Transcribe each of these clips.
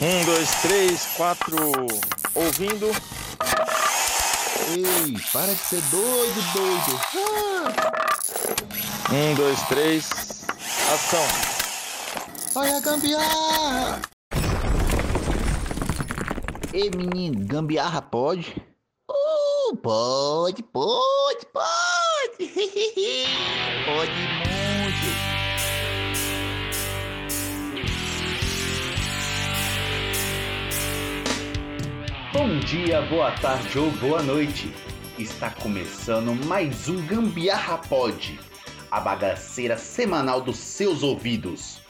Um, dois, três, quatro. Ouvindo. Ei, para de ser doido, doido. Ah. Um, dois, três. Ação. Olha a gambiarra. Ei, menino, gambiarra pode? Uh, pode, pode, pode. pode Bom dia, boa tarde ou boa noite. Está começando mais um Gambiarra Pod, a bagaceira semanal dos seus ouvidos.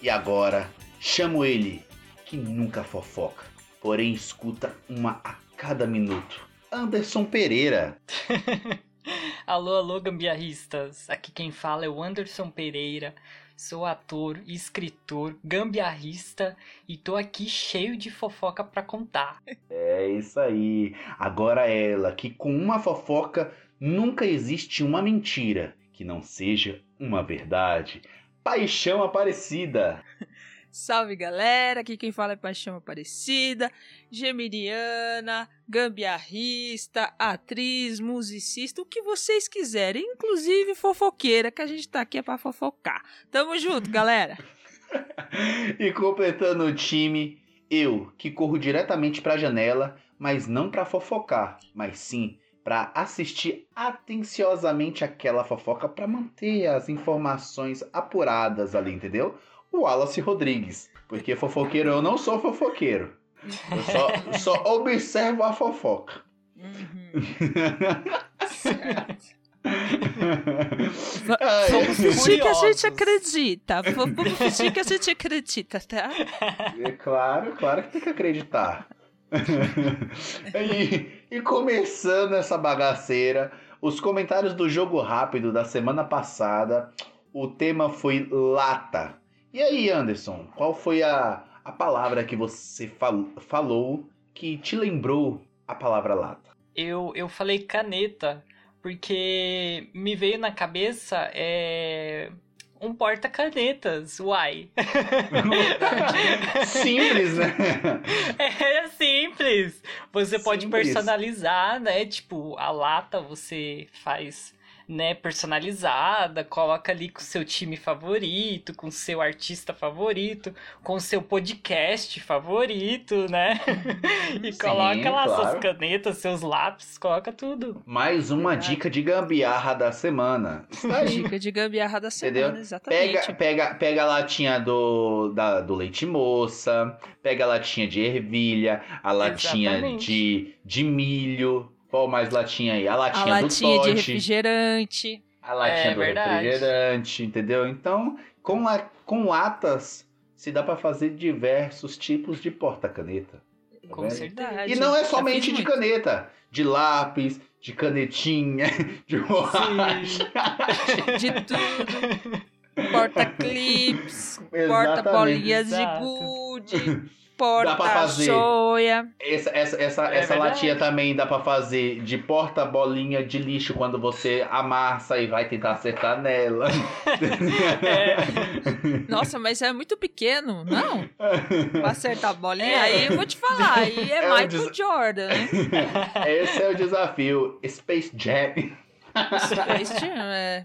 E agora, chamo ele, que nunca fofoca, porém escuta uma a cada minuto. Anderson Pereira. alô, alô, gambiarristas. Aqui quem fala é o Anderson Pereira. Sou ator, escritor, gambiarrista e tô aqui cheio de fofoca para contar. É isso aí. Agora ela, que com uma fofoca nunca existe uma mentira que não seja uma verdade. Paixão Aparecida. Salve galera, aqui quem fala é Paixão Aparecida, gemiriana, gambiarrista, atriz, musicista, o que vocês quiserem, inclusive fofoqueira, que a gente tá aqui é pra fofocar. Tamo junto, galera! e completando o time, eu, que corro diretamente pra janela, mas não pra fofocar, mas sim para assistir atenciosamente aquela fofoca para manter as informações apuradas ali, entendeu? O Wallace Rodrigues. Porque fofoqueiro eu não sou fofoqueiro. Eu só, só observo a fofoca. Uhum. Vamos fingir que a gente acredita. Vamos fingir que a gente acredita, tá? É claro, claro que tem que acreditar. e, e começando essa bagaceira, os comentários do jogo rápido da semana passada, o tema foi lata. E aí, Anderson, qual foi a, a palavra que você fal, falou que te lembrou a palavra lata? Eu, eu falei caneta, porque me veio na cabeça é, um porta-canetas, uai. simples, né? É simples. Você simples. pode personalizar, né? Tipo, a lata você faz né, personalizada, coloca ali com o seu time favorito, com o seu artista favorito, com o seu podcast favorito, né? e Sim, coloca lá claro. suas canetas, seus lápis, coloca tudo. Mais uma é. dica de gambiarra da semana. Dica de gambiarra da semana, Entendeu? exatamente. Pega, pega, pega a latinha do, da, do leite moça, pega a latinha de ervilha, a latinha de, de milho, qual mais latinha aí? A latinha, a latinha de refrigerante. A latinha é, do verdade. refrigerante, entendeu? Então, com, la com latas, se dá para fazer diversos tipos de porta-caneta. Tá com certeza. E não é somente de caneta, de lápis, de canetinha, de borracha. de tudo. Porta-clips, porta-bolinhas de gude porta dá pra fazer joia. Essa, essa, essa, é essa latinha também dá pra fazer de porta-bolinha de lixo quando você amassa e vai tentar acertar nela. É. Nossa, mas é muito pequeno, não? Pra acertar a bolinha, é. aí eu vou te falar, aí é, é Michael des... Jordan, né? Esse é o desafio. Space Jam. Space Jam, é.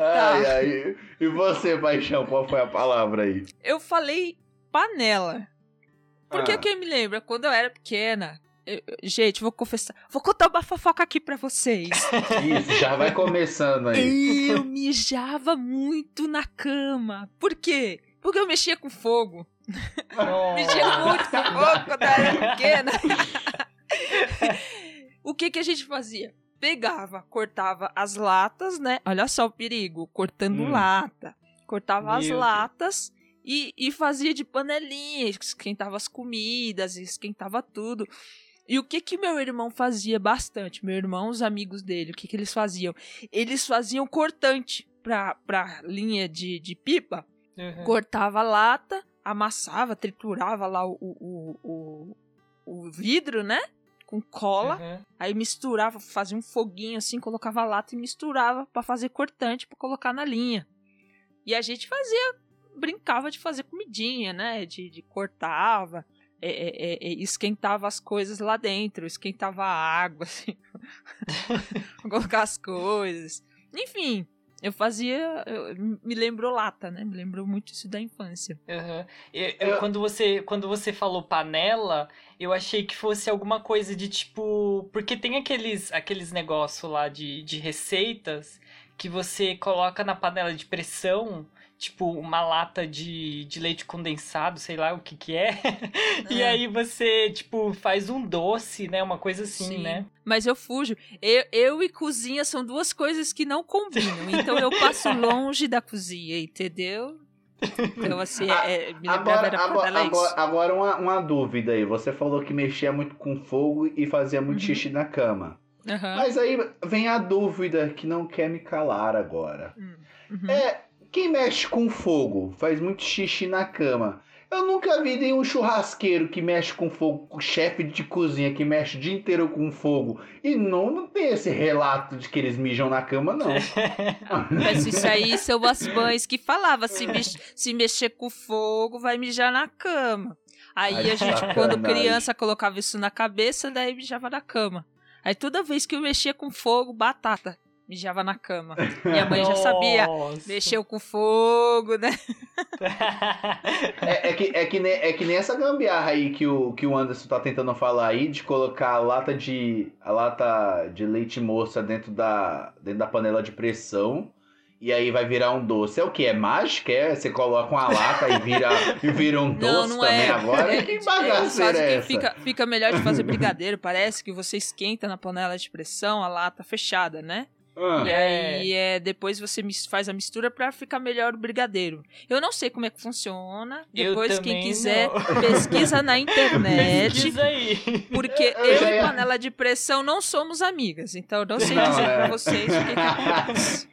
Ai, ai. E você, Paixão, qual foi a palavra aí? Eu falei panela. Porque ah. quem me lembra, quando eu era pequena, eu, gente, vou confessar. Vou contar uma fofoca aqui pra vocês. Isso, já vai começando aí. Eu mijava muito na cama. Por quê? Porque eu mexia com fogo. Oh. mexia muito com fogo quando eu era pequena. o que que a gente fazia? Pegava, cortava as latas, né? Olha só o perigo, cortando hum. lata. Cortava Meu as latas e, e fazia de panelinha, esquentava as comidas, esquentava tudo. E o que que meu irmão fazia bastante? Meu irmão, os amigos dele, o que que eles faziam? Eles faziam cortante pra, pra linha de, de pipa. Uhum. Cortava a lata, amassava, triturava lá o, o, o, o vidro, né? Com cola. Uhum. Aí misturava, fazia um foguinho assim, colocava a lata e misturava para fazer cortante para colocar na linha. E a gente fazia brincava de fazer comidinha, né? De, de cortava, é, é, é, esquentava as coisas lá dentro, esquentava a água, assim, colocar as coisas. Enfim, eu fazia. Eu, me lembrou lata, né? Me lembrou muito isso da infância. Uhum. Eu, eu, quando, você, quando você falou panela, eu achei que fosse alguma coisa de tipo. Porque tem aqueles, aqueles negócios lá de, de receitas que você coloca na panela de pressão tipo, uma lata de, de leite condensado, sei lá o que que é. é. e aí você, tipo, faz um doce, né? Uma coisa assim, Sim. né? Mas eu fujo. Eu, eu e cozinha são duas coisas que não combinam. Então eu passo longe da cozinha, entendeu? Então, assim, é, me agora, era agora, agora, agora uma, uma dúvida aí. Você falou que mexia muito com fogo e fazia muito uhum. xixi na cama. Uhum. Mas aí vem a dúvida que não quer me calar agora. Hum, uhum. É, quem mexe com fogo faz muito xixi na cama. Eu nunca vi nenhum churrasqueiro que mexe com fogo, chefe de cozinha que mexe o dia inteiro com fogo. E não, não tem esse relato de que eles mijam na cama, não. Mas isso aí são as mães que falavam: se, mex se mexer com fogo, vai mijar na cama. Aí Ai, a gente, sacanagem. quando criança, colocava isso na cabeça, daí mijava na cama. Aí toda vez que eu mexia com fogo, batata mijava na cama. Minha mãe já sabia, mexeu com fogo, né? é, é, que, é, que nem, é que nem essa gambiarra aí que o, que o Anderson tá tentando falar aí, de colocar a lata de, a lata de leite moça dentro da, dentro da panela de pressão. E aí vai virar um doce. É o que? É mágica? É? Você coloca uma lata e vira, e vira um doce não, não também é. agora? É, que bagaceira é essa? Fica, fica melhor de fazer brigadeiro. Parece que você esquenta na panela de pressão a lata fechada, né? Ah. E aí é, depois você faz a mistura para ficar melhor o brigadeiro. Eu não sei como é que funciona. Depois, quem quiser, não. pesquisa na internet. pesquisa aí. Porque eu, eu e panela de pressão não somos amigas. Então eu não sei não, dizer é. pra vocês o que, que acontece.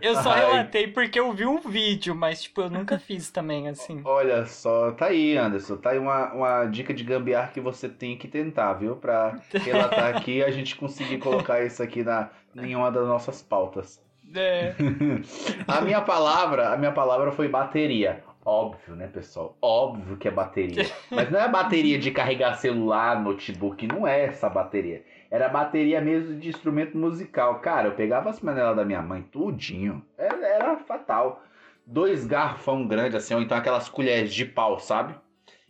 Eu só Ai. relatei porque eu vi um vídeo, mas tipo, eu nunca fiz também, assim. Olha só, tá aí, Anderson. Tá aí uma, uma dica de gambiar que você tem que tentar, viu? Pra relatar aqui e a gente conseguir colocar isso aqui na, em uma das nossas pautas. É. a minha palavra, a minha palavra foi bateria. Óbvio, né, pessoal? Óbvio que é bateria. Mas não é bateria de carregar celular, notebook, não é essa bateria. Era bateria mesmo de instrumento musical. Cara, eu pegava as panelas da minha mãe, tudinho. Era, era fatal. Dois garfão grandes, assim, ou então aquelas colheres de pau, sabe?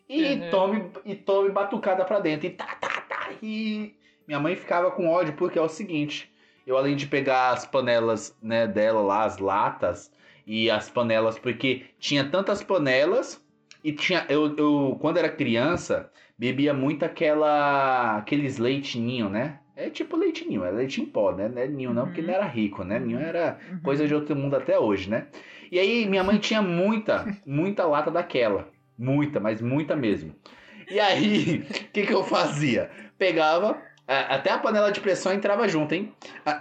E uhum. tome e tome batucada pra dentro. E tá, tá, tá. E minha mãe ficava com ódio porque é o seguinte. Eu, além de pegar as panelas né, dela lá, as latas e as panelas, porque tinha tantas panelas e tinha. Eu, eu quando era criança, bebia muito aquela. aqueles leitinho, né? É tipo leitinho, é leite em pó, né? Não é ninho não, porque não era rico, né? Ninho era uhum. coisa de outro mundo até hoje, né? E aí minha mãe tinha muita, muita lata daquela. Muita, mas muita mesmo. E aí, o que, que eu fazia? Pegava, até a panela de pressão entrava junto, hein?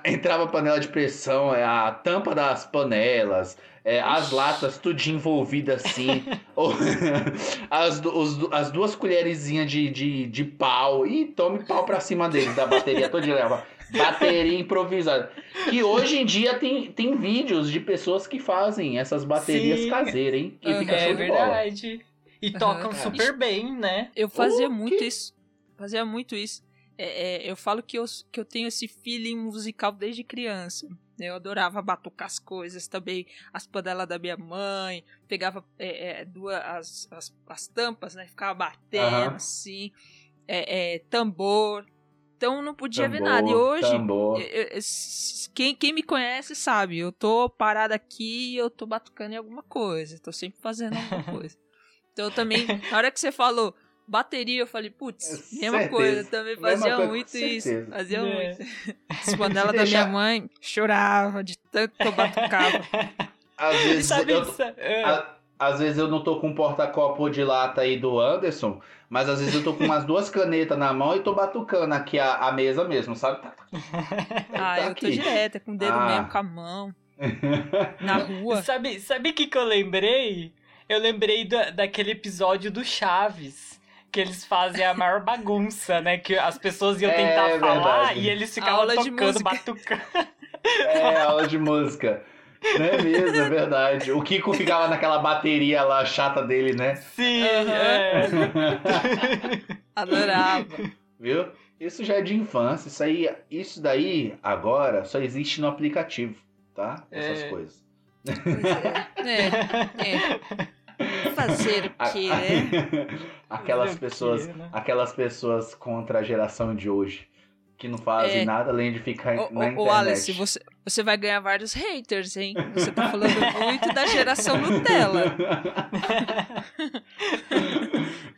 Entrava a panela de pressão, é, a tampa das panelas, é, as latas tudo envolvida assim, as, os, as duas colherzinhas de, de, de pau e tome pau pra cima dele, da bateria toda leva. Bateria improvisada. Que hoje em dia tem, tem vídeos de pessoas que fazem essas baterias Sim. caseiras, hein? E fica é verdade. E tocam uhum. super bem, né? Eu fazia muito isso. Fazia muito isso. É, é, eu falo que eu, que eu tenho esse feeling musical desde criança. Eu adorava batucar as coisas também, as panelas da minha mãe, pegava é, é, duas, as, as, as, tampas, né? Ficava batendo uhum. assim, é, é, tambor. Então não podia tambor, ver nada. E hoje, quem, quem me conhece sabe, eu tô parada aqui e eu tô batucando em alguma coisa, tô sempre fazendo alguma coisa. Então também, na hora que você falou, Bateria, eu falei, putz, é, mesma certeza. coisa, também fazia coisa, muito isso. Fazia é. muito. As panelas da minha mãe chorava de tanto que eu batucava. Às vezes, Sabe eu, é. a, às vezes eu não tô com um porta-copo de lata aí do Anderson, mas às vezes eu tô com umas duas canetas na mão e tô batucando aqui a, a mesa mesmo, sabe? Tá, tá. ah, tá eu tô direto, com o dedo ah. mesmo, com a mão. na rua. Sabe o sabe que, que eu lembrei? Eu lembrei da, daquele episódio do Chaves que eles fazem a maior bagunça, né? Que as pessoas iam tentar é, falar verdade. e eles ficavam tocando, batucando. É, aula de música. Não é mesmo, é verdade. O Kiko ficava naquela bateria lá chata dele, né? Sim, Aham. é. Adorava. Viu? Isso já é de infância. Isso aí, isso daí agora só existe no aplicativo, tá? Essas É. coisas. É. É, é. Fazer o quê, né? aquelas o quê, pessoas, né? aquelas pessoas contra a geração de hoje que não fazem É. nada além de ficar Ô, na internet. ô, Alice, você, você vai ganhar vários haters, hein? Você tá falando muito da geração Nutella.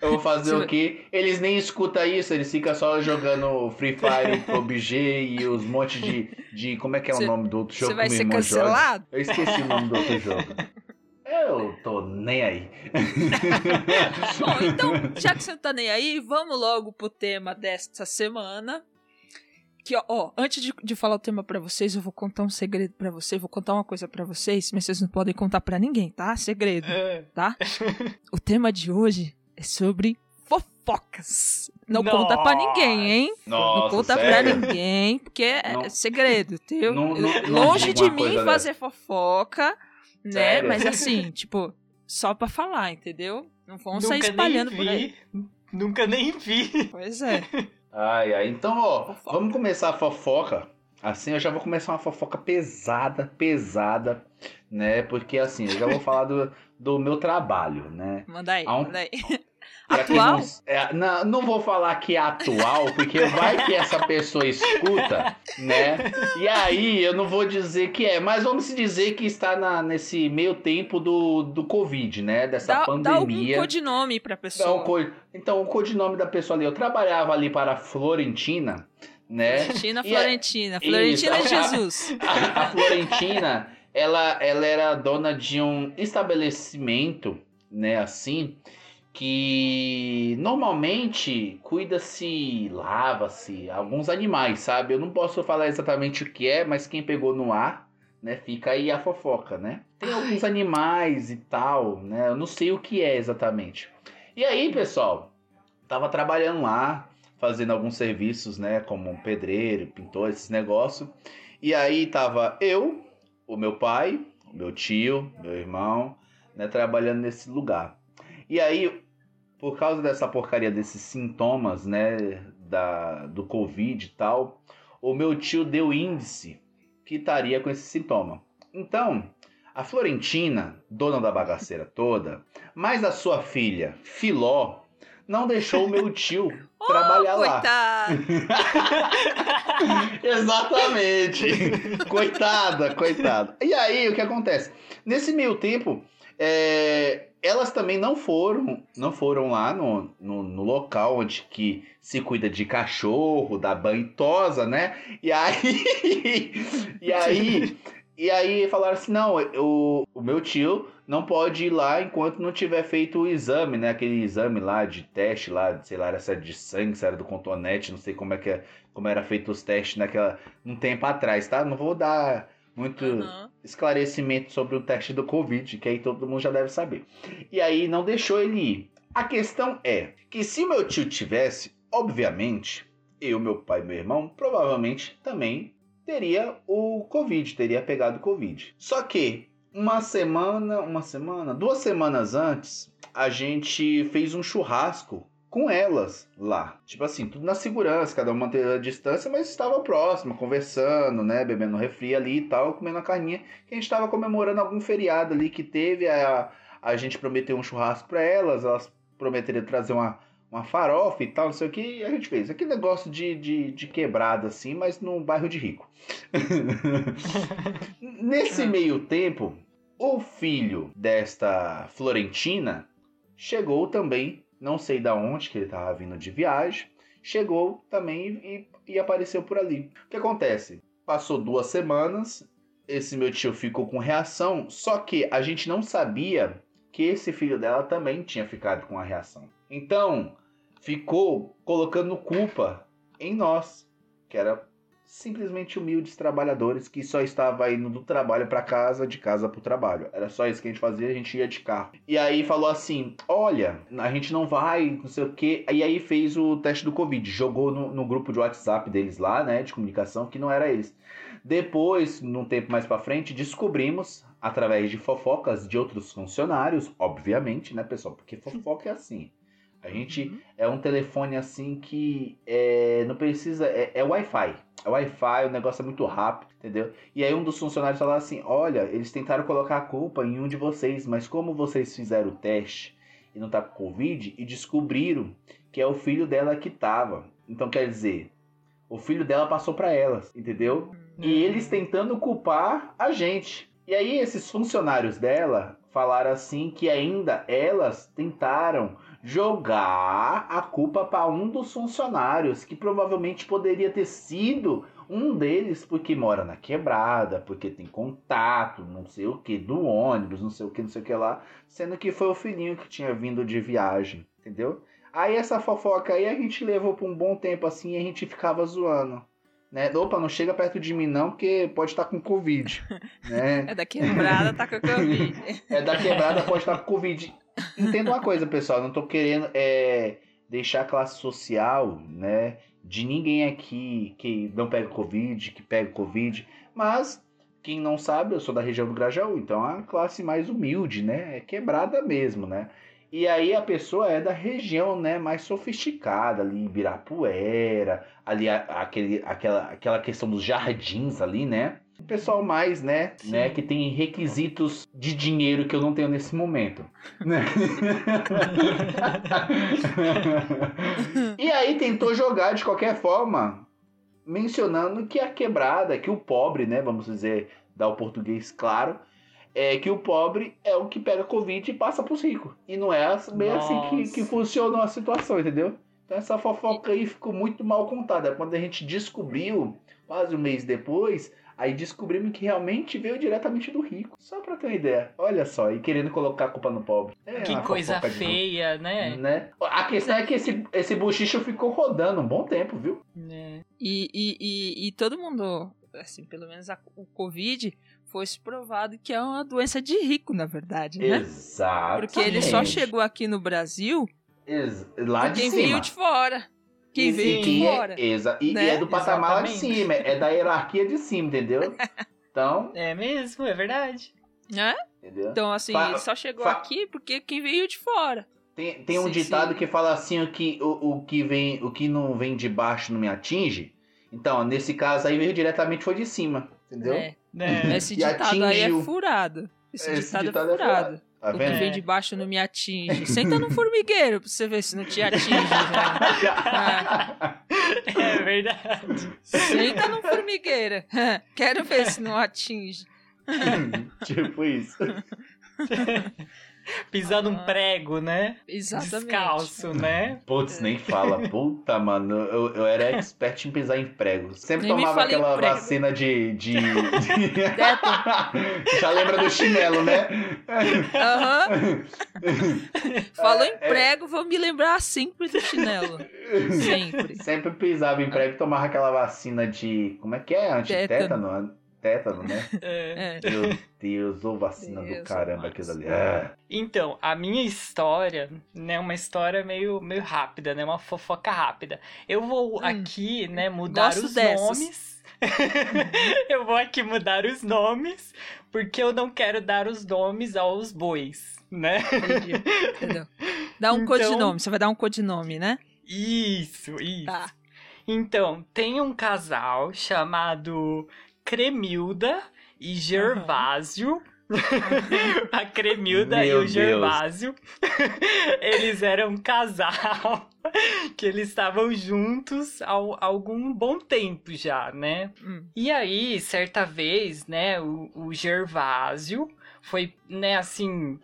Eu vou fazer Você o quê? Eles nem escutam isso, eles ficam só jogando Free Fire, PUBG e os montes de, de. Como é que é Você- o nome do outro jogo Você vai que ser irmão joga? cancelado? Eu esqueci o nome do outro jogo. Eu tô nem aí. Bom, então, já que você não tá nem aí, vamos logo pro tema desta semana. Que, ó, ó, antes de, de falar o tema pra vocês, eu vou contar um segredo pra vocês, vou contar uma coisa pra vocês, mas vocês não podem contar pra ninguém, tá? Segredo, É. tá? o tema de hoje é sobre fofocas. Não conta pra ninguém, hein? Nossa, não conta sério? pra ninguém, porque é Não- segredo? Não- não- não Longe de mim fazer fofoca, né? Sério? Mas assim, tipo, só pra falar, entendeu? Não vão sair Nunca espalhando nem por aí. vi. Nunca nem vi. Pois é. Ai, ai. Então, ó, Fofoca. vamos começar a fofoca. Assim, eu já vou começar uma fofoca pesada, pesada, né? Porque assim, eu já vou falar do, do meu trabalho, né? Manda aí, Aon- manda aí. Quem Atual? Não, é, não, não vou falar que é atual, porque vai que essa pessoa escuta, né? E aí eu não vou dizer que é, mas vamos dizer que está na, nesse meio tempo do, do Covid, né? Dessa Dá, dá algum pandemia. codinome pra Dá pessoa. um Então, o codinome da pessoa ali, eu trabalhava ali para a Florentina, né? Florentina, E é- Florentina. Florentina Isso. de Jesus. A, a Florentina, ela, ela era dona de um estabelecimento, né, assim, que normalmente cuida-se, lava-se alguns animais, sabe? Eu não posso falar exatamente o que é, mas quem pegou no ar, né, fica aí a fofoca, né? Tem alguns animais e tal, né? Eu não sei o que é exatamente. E aí, pessoal, tava trabalhando lá, fazendo alguns serviços, né, como um pedreiro, pintor, esses negócios. E aí tava eu, o meu pai, o meu tio, meu irmão, né, trabalhando nesse lugar. E aí, por causa dessa porcaria desses sintomas, né, da, do Covid e tal, o meu tio deu índice que estaria com esse sintoma. Então, a Florentina, dona da bagaceira toda, mais a sua filha, Filó, não deixou o meu tio trabalhar lá. Coitado. Exatamente. coitada, coitada. E aí, o que acontece? Nesse meio tempo, é, elas também não foram, não foram lá no, no, no local onde que se cuida de cachorro, da banho tosa, né? E aí, e aí, e aí falaram assim, não, o, o meu tio não pode ir lá enquanto não tiver feito o exame, né? Aquele exame lá de teste lá, sei lá, era se de sangue, se era do contonete, não sei como é que é, como era feito os testes naquela um tempo atrás, tá? Não vou dar muito Uhum. esclarecimento sobre o teste do Covid, que aí todo mundo já deve saber. E aí não deixou ele ir. A questão é que se meu tio tivesse, obviamente, eu, meu pai e meu irmão, provavelmente também teria o Covid, teria pegado o Covid. Só que uma semana, uma semana, duas semanas antes, a gente fez um churrasco com elas lá. Tipo assim, tudo na segurança, cada um manteve a distância, mas estava próximo, conversando, né? Bebendo refri ali e tal, comendo a carninha. Que a gente estava comemorando algum feriado ali que teve. A, a gente prometeu um churrasco para elas, elas prometeram trazer uma, uma farofa e tal, não sei o que, e a gente fez. Aquele negócio de, de, de quebrada, assim, mas num bairro de rico. Nesse meio tempo, o filho desta Florentina chegou também, não sei da onde que ele estava vindo de viagem, chegou também e, e apareceu por ali. O que acontece? Passou duas semanas, esse meu tio ficou com reação, só que a gente não sabia que esse filho dela também tinha ficado com a reação. Então, ficou colocando culpa em nós, que era simplesmente humildes trabalhadores que só estava indo do trabalho para casa, de casa para o trabalho. Era só isso que a gente fazia, a gente ia de carro. E aí falou assim: olha, a gente não vai, não sei o quê. E aí fez o teste do Covid, jogou no, no grupo de WhatsApp deles lá, né, de comunicação, que não era eles. Depois, num tempo mais pra frente, descobrimos, através de fofocas de outros funcionários, obviamente, né, pessoal? Porque fofoca é assim. A gente é um telefone assim que é, não precisa. É, é Wi-Fi. É Wi-Fi, o negócio é muito rápido, entendeu? E aí um dos funcionários falou assim: Olha, eles tentaram colocar a culpa em um de vocês, mas como vocês fizeram o teste e não tá com Covid, e descobriram que é o filho dela que tava. Então quer dizer, o filho dela passou para elas, entendeu? E eles tentando culpar a gente. E aí esses funcionários dela falaram assim que ainda elas tentaram jogar a culpa para um dos funcionários, que provavelmente poderia ter sido um deles, porque mora na quebrada, porque tem contato, não sei o que, do ônibus, não sei o que, não sei o que lá, sendo que foi o filhinho que tinha vindo de viagem, entendeu? Aí essa fofoca aí a gente levou por um bom tempo assim e a gente ficava zoando. Né? Opa, não chega perto de mim não, porque pode estar com Covid. Né? É da quebrada, tá com Covid. É da quebrada, pode estar com Covid. Entenda uma coisa, pessoal, não tô querendo é, deixar a classe social, né, de ninguém aqui que não pega Covid, que pega Covid, mas quem não sabe, eu sou da região do Grajaú, então é a classe mais humilde, né, é quebrada mesmo, né. E aí a pessoa é da região, né, mais sofisticada, ali Ibirapuera, ali aquele, aquela, aquela questão dos jardins ali, né, o pessoal mais, né, né, que tem requisitos de dinheiro que eu não tenho nesse momento, né? e aí tentou jogar de qualquer forma, mencionando que a quebrada, que o pobre, né, vamos dizer, dar o português claro, é que o pobre é o que pega Covid e passa pros ricos. E não é bem assim que, que funciona a situação, entendeu? Então essa fofoca aí ficou muito mal contada. Quando a gente descobriu, quase um mês depois, Aí descobrimos que realmente veio diretamente do rico. Só pra ter uma ideia. Olha só, e querendo colocar a culpa no pobre. É que coisa feia, né? né? A questão é que esse, esse bochicho ficou rodando um bom tempo, viu? É. E, e, e, e, todo mundo, assim, pelo menos a, o Covid foi provado que é uma doença de rico, na verdade, né? Exato. Porque ele só chegou aqui no Brasil Ex lá de quem cima. veio de fora. Quem veio de fora. Exa e, né? e é do patamar de cima, é da hierarquia de cima, entendeu? Então. É mesmo, é verdade. Né? Entendeu? Então, assim, fa só chegou aqui porque quem veio de fora. Tem, tem um sim, ditado sim. que fala assim: o que, o, o, que vem, o que não vem de baixo não me atinge. Então, nesse caso aí veio diretamente foi de cima, entendeu? É. é. Esse ditado atingiu. aí é furado. Esse, Esse ditado, ditado, é furado. É furado. Tá o que vem de baixo não me atinge. Senta no formigueiro pra você ver se não te atinge. É. é verdade. Senta no formigueiro. Quero ver se não atinge. tipo isso. Pisar num prego, né? Exatamente. Descalço, né? Putz, nem fala. Puta, mano. Eu, eu era expert em pisar em prego. Sempre nem tomava aquela vacina de. de, de... Já lembra do chinelo, né? Aham. Uhum. Falou em é, é. prego, vou me lembrar sempre do chinelo. Sempre. Sempre pisava em prego e tomava aquela vacina de. Como é que é? Antitétano? tétano, né? É. Meu Deus, ou vacina Deus do caramba aquilo ali. É. Então, a minha história, né, uma história meio, meio rápida, né, uma fofoca rápida. Eu vou hum, aqui, né, mudar os dessas. nomes. eu vou aqui mudar os nomes, porque eu não quero dar os nomes aos bois, né? Entendeu? Dá um então... codinome, você vai dar um codinome, né? Isso, isso. Tá. Então, tem um casal chamado Cremilda e Gervásio. Uhum. a Cremilda Meu e o Gervásio. eles eram um casal que eles estavam juntos há algum bom tempo já, né? Hum. E aí, certa vez, né, o, o Gervásio foi, né, assim,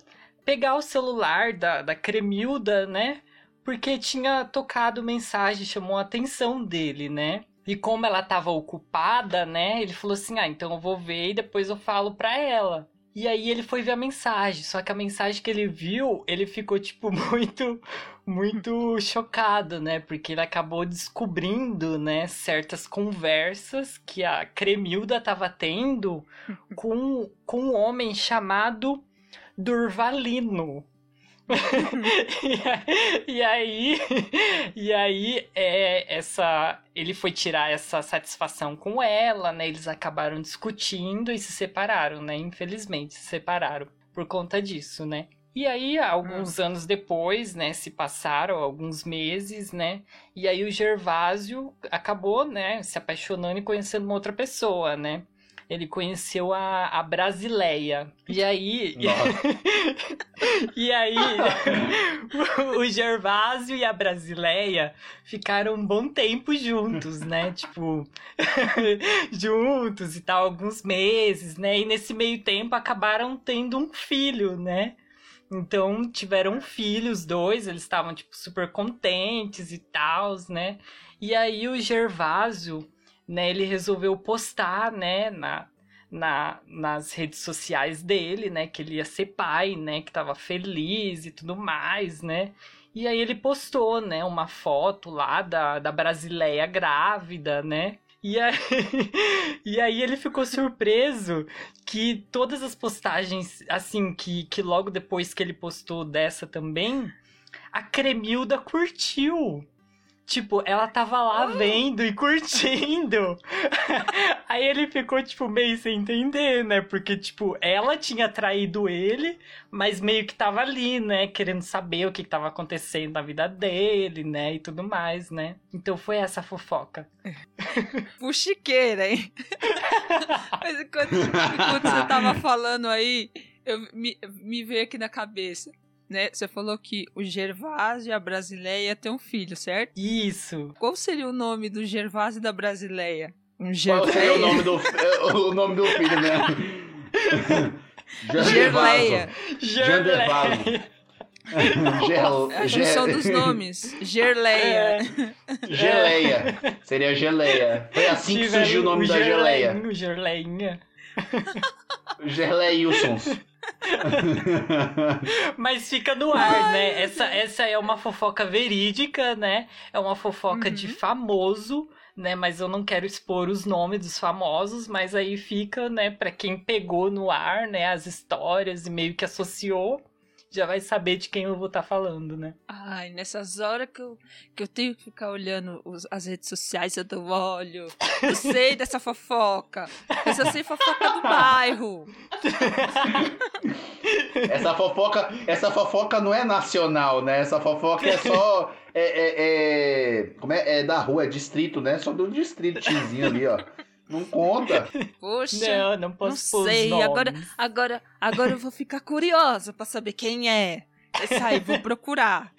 pegar o celular da, da Cremilda, né? Porque tinha tocado mensagem, chamou a atenção dele, né? E como ela tava ocupada, né? Ele falou assim: ah, então eu vou ver e depois eu falo pra ela. E aí ele foi ver a mensagem, só que a mensagem que ele viu, ele ficou, tipo, muito, muito chocado, né? Porque ele acabou descobrindo, né, certas conversas que a Cremilda tava tendo com, com um homem chamado Durvalino. e aí, e aí é, essa, ele foi tirar essa satisfação com ela, né? Eles acabaram discutindo e se separaram, né? Infelizmente, se separaram por conta disso, né? E aí, alguns hum. anos depois, né, se passaram alguns meses, né, e aí o Gervásio acabou, né, se apaixonando e conhecendo uma outra pessoa, né ele conheceu a, a Brasileia. E aí. e aí. o Gervásio e a Brasileia ficaram um bom tempo juntos, né? Tipo. juntos e tal, alguns meses, né? E nesse meio tempo acabaram tendo um filho, né? Então tiveram um filho, os dois, eles estavam, tipo, super contentes e tal, né? E aí o Gervásio né, ele resolveu postar, né, na, na, nas redes sociais dele, né, que ele ia ser pai, né, que estava feliz e tudo mais, né. E aí ele postou, né, uma foto lá da, da Brasileia grávida, né. E aí, e aí ele ficou surpreso que todas as postagens, assim, que, que logo depois que ele postou dessa também, a Cremilda curtiu. Tipo, ela tava lá vendo e curtindo. Aí ele ficou, tipo, meio sem entender, né? Porque, tipo, ela tinha traído ele, mas meio que tava ali, né? Querendo saber o que, que tava acontecendo na vida dele, né? E tudo mais, né? Então foi essa fofoca. Puxiqueira, hein? mas enquanto, enquanto você tava falando aí, eu, me, me veio aqui na cabeça né? Você falou que o Gervásio e a Brasileia têm um filho, certo? Isso. Qual seria o nome do Gervásio e da Brasileia? Um Qual seria o nome do, o nome do filho, né? Gerleia. Gerleia. Gel, a junção dos nomes. Gerleia. É. Geleia. Seria geleia. Foi assim que surgiu o nome da geleia. Gerleinha. Gerleilsons. Mas fica no ar, Ai, né? Essa, essa é uma fofoca verídica, né? É uma fofoca uhum. de famoso, né? Mas eu não quero expor os nomes dos famosos, mas aí fica, né, para quem pegou no ar, né, as histórias e meio que associou já vai saber de quem eu vou estar tá falando, né? Ai, nessas horas que eu, que eu tenho que ficar olhando os, as redes sociais, eu dou olho. Eu sei dessa fofoca. Eu só sei fofoca do bairro. Essa fofoca, essa fofoca não é nacional, né? Essa fofoca é só. É, é, é, como é, é da rua, é distrito, né? Só do distritozinho ali, ó. Não conta. Poxa. Não, não posso Não sei. Agora, agora, agora eu vou ficar curiosa pra saber quem é. Aí, vou procurar.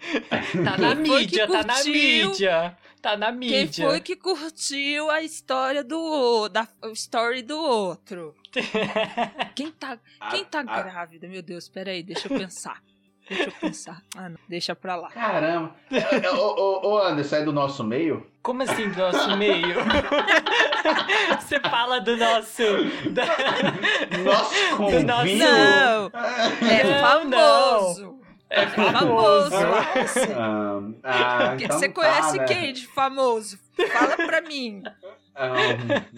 Tá na mídia, tá na mídia. Tá na mídia. Quem foi que curtiu a história do da story do outro? quem tá, quem tá a, grávida? Meu Deus, peraí, deixa eu pensar. Deixa eu pensar. Ah, não. Deixa pra lá. Caramba. ô, ô, ô, Anderson, é do nosso meio? Como assim do nosso meio? Você fala do nosso. Da... Nosso convívio? Do nosso... Não! É famoso! Não. É famoso. Ah, ah, então Você tá, conhece né? quem de famoso? Fala pra mim. Ah,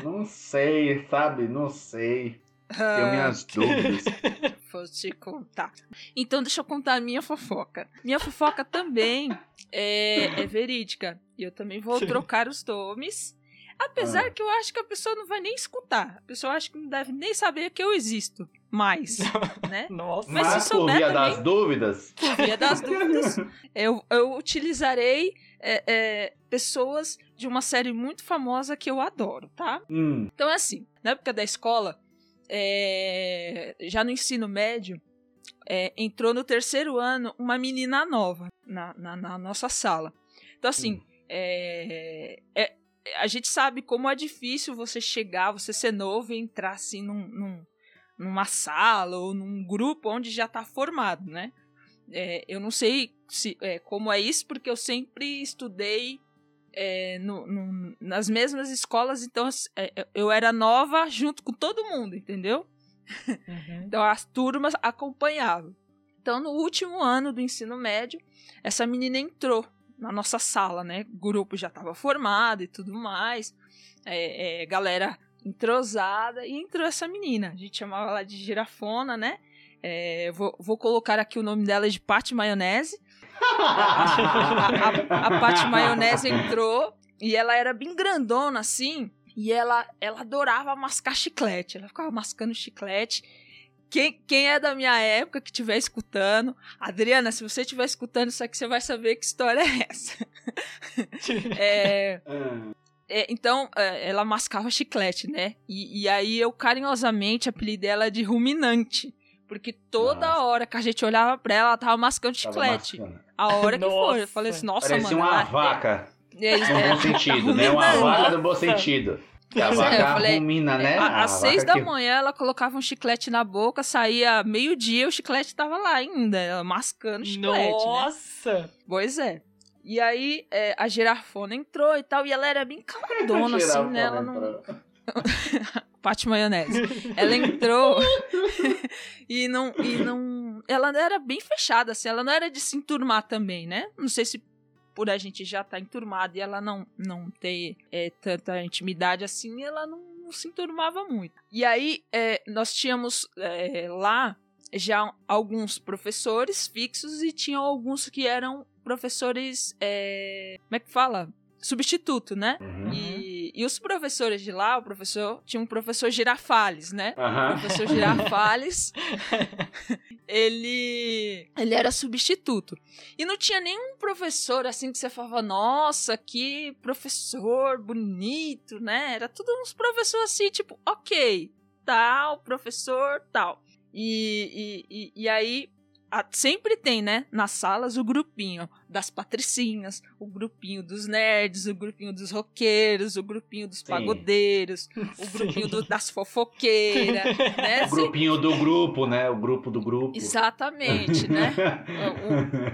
não sei, sabe? Não sei. Tenho minhas dúvidas. Vou te contar. Então, deixa eu contar a minha fofoca. Minha fofoca também é, é verídica. E eu também vou trocar os nomes. Apesar ah. que eu acho que a pessoa não vai nem escutar. A pessoa acha que não deve nem saber que eu existo mais, né? Nossa. Mas, Mas se souber por via também, das dúvidas? Por via das dúvidas, eu, eu utilizarei é, é, pessoas de uma série muito famosa que eu adoro, tá? Hum. Então é assim, na época da escola, é, já no ensino médio, é, entrou no terceiro ano uma menina nova na, na, na nossa sala. Então, assim, é, é, a gente sabe como é difícil você chegar, você ser novo e entrar assim num, num, numa sala ou num grupo onde já está formado, né? É, eu não sei se, é, como é isso, porque eu sempre estudei é, no, no, nas mesmas escolas, então é, é, eu era nova junto com todo mundo, entendeu? Uhum. então as turmas acompanhavam. Então no último ano do ensino médio, essa menina entrou na nossa sala, né? O grupo já estava formado e tudo mais, é, é, galera entrosada, e entrou essa menina. A gente chamava ela de girafona, né? É, vou, vou colocar aqui o nome dela de Pati Maionese. A, a, Pati Maionese entrou e ela era bem grandona assim. E ela, ela adorava mascar chiclete. Ela ficava mascando chiclete. Quem, quem é da minha época que estiver escutando, Adriana, se você estiver escutando isso aqui, você vai saber que história é essa. é, é, então, é, ela mascava chiclete, né? E, e, aí eu carinhosamente apelidei ela de ruminante. Porque toda nossa. hora que a gente olhava pra ela, ela tava mascando chiclete. Mascando. A hora que for. Eu falei assim, nossa, Parecia mano. uma ela, vaca. É, no bom sentido, né? Uma vaca no bom sentido. Que a vaca eu falei, rumina, né? Às seis da que... manhã ela colocava um chiclete na boca, saía meio-dia, o chiclete tava lá ainda, ela mascando chiclete. Nossa! Né? Pois é. E aí é, a girafona entrou e tal, e ela era bem caladona, assim, né? Ela não. Pate maionese. Ela entrou e não e não, ela era bem fechada assim, ela não era de se enturmar também, né? Não sei se por a gente já estar tá enturmado e ela não não ter é, tanta intimidade assim, ela não, não, se enturmava muito. E aí é, nós tínhamos é, lá já alguns professores fixos e tinham alguns que eram professores é, como é que fala substituto, né? Uhum. E, e os professores de lá, o professor tinha um professor Girafales, né? Uhum. O professor Girafales, ele ele era substituto. E não tinha nenhum professor assim que você falava, nossa, que professor bonito, né? Era tudo uns professores assim, tipo, ok, tal, professor, tal. E, e, e, e aí sempre tem, né, nas salas o grupinho das patricinhas, o grupinho dos nerds, o grupinho dos roqueiros, o grupinho dos Sim. pagodeiros, o grupinho do, das fofoqueiras, né? O grupinho do grupo, né? O grupo do grupo. Exatamente, né?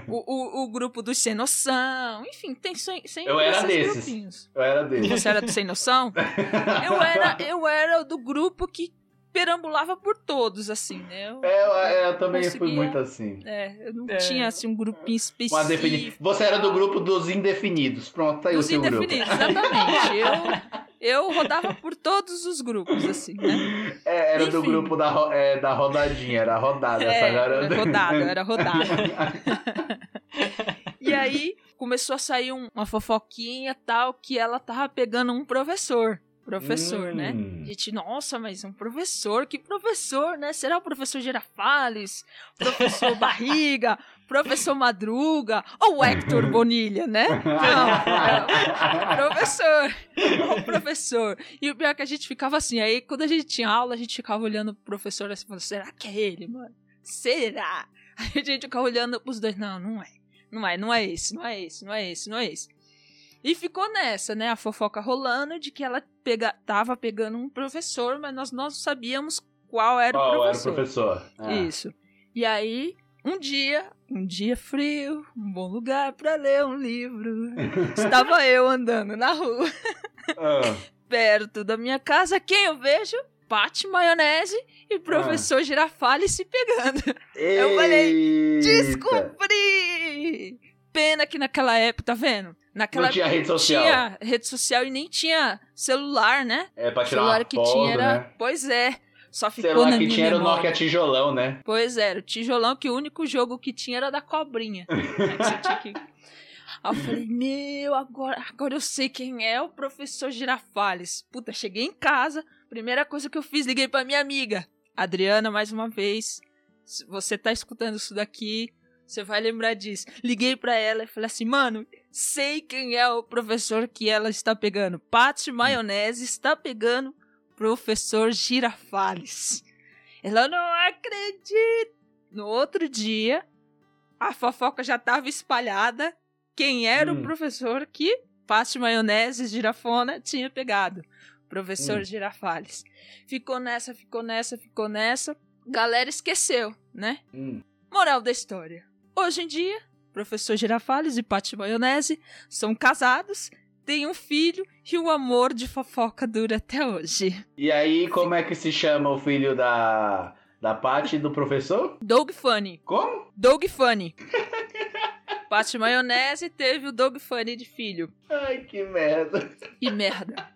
O, o, o, o grupo dos sem noção, enfim, tem sempre Eu era desses. grupinhos. Eu era desses. Você era do sem noção? Eu era, eu era do grupo que perambulava por todos, assim, né? Eu, é, eu, é, eu também conseguia, fui muito assim. É, eu não é. tinha, assim, um grupinho específico. Defini... Você era do grupo dos indefinidos. Pronto, tá aí dos o seu grupo. Dos indefinidos, exatamente. Eu, eu rodava por todos os grupos, assim, né? É, era Enfim. do grupo da, é, da rodadinha, era rodada. É, essa era rodada, era rodada. e aí, começou a sair um, uma fofoquinha tal, que ela tava pegando um professor professor, né? hum. né? A gente, nossa, mas um professor, que professor, né? Será o professor Girafales, professor Barriga, professor Madruga ou o Hector Bonilha, né? Não, professor, o professor. E o pior é que a gente ficava assim, aí quando a gente tinha aula, a gente ficava olhando pro professor assim, falando, será que é ele, mano? Será? Aí a gente ficava olhando pros dois, não, não é. Não é, não é esse, não é esse, não é esse, não é esse. E ficou nessa, né? A fofoca rolando de que ela pega, tava pegando um professor, mas nós não sabíamos qual era qual o professor. Era o professor. Ah. Isso. E aí, um dia, um dia frio, um bom lugar para ler um livro. Estava eu andando na rua, ah. perto da minha casa. Quem eu vejo? Pate Maionese e professor ah. Girafale se pegando. Eita. Eu falei, descobri! Pena que naquela época, tá vendo? Naquela não tinha rede social. Tinha rede social e nem tinha celular, né? É, pra tirar o celular que foto, tinha era. Né? Pois é. Só ficou celular na que tinha memória. era o Nokia tijolão, né? Pois é, o tijolão que o único jogo que tinha era da cobrinha. que... Aí eu falei, meu, agora, agora eu sei quem é o professor Girafales. Puta, cheguei em casa, primeira coisa que eu fiz, liguei pra minha amiga. Adriana, mais uma vez, se você tá escutando isso daqui, você vai lembrar disso. Liguei para ela e falei assim, mano, sei quem é o professor que ela está pegando. Paty Maionese está pegando professor Girafales. Ela não acredita. No outro dia, a fofoca já estava espalhada. Quem era hum. o professor que Paty Maionese Girafona tinha pegado? Professor hum. Girafales. Ficou nessa, ficou nessa, ficou nessa. Galera esqueceu, né? Hum. Moral da história. Hoje em dia, professor Girafales e Pati Maionese são casados, têm um filho e o amor de fofoca dura até hoje. E aí, como é que se chama o filho da, da Pati e do professor? Doug Funny. Como? Doug Funny. Pati Maionese teve o Doug Funny de filho. Ai, que merda. Que merda.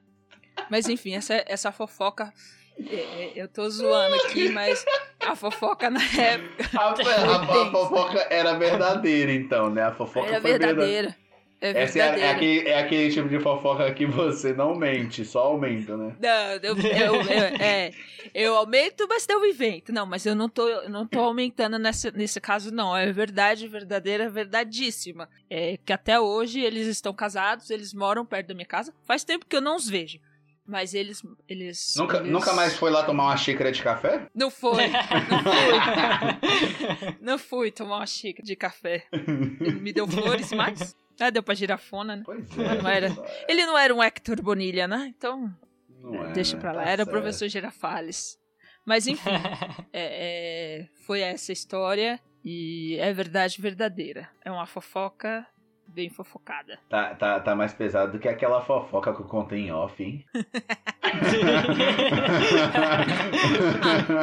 Mas enfim, essa, essa fofoca. É, é, eu tô zoando aqui, mas A fofoca na época A, a- a fofoca era verdadeira, então, né? A fofoca era foi verdadeira. verdadeira. É Essa é, é aquele, é aquele tipo de fofoca que você não mente, só aumenta, né? Não, eu, eu, eu- é, eu aumento, mas eu invento. Não, mas eu não tô, eu não tô aumentando nessa, nesse caso, não. É verdade, verdadeira, verdadíssima. É que até hoje eles estão casados, eles moram perto da minha casa. Faz tempo que eu não os vejo. Mas eles. eles Nunca, eles- nunca mais foi lá tomar uma xícara de café? Não foi, não fui. não fui tomar uma xícara de café. Ele me deu flores, mas. Ah, deu pra girafona, né? Pois Mas não era. Ele não era um Hector Bonilha, né? Então. Não é, Deixa né? pra lá, Tá era o certo. professor Girafales. Mas enfim, é- é, foi essa história e é verdade verdadeira. É uma fofoca bem fofocada. Tá, tá, tá mais pesado do que aquela fofoca que eu contei em off, hein?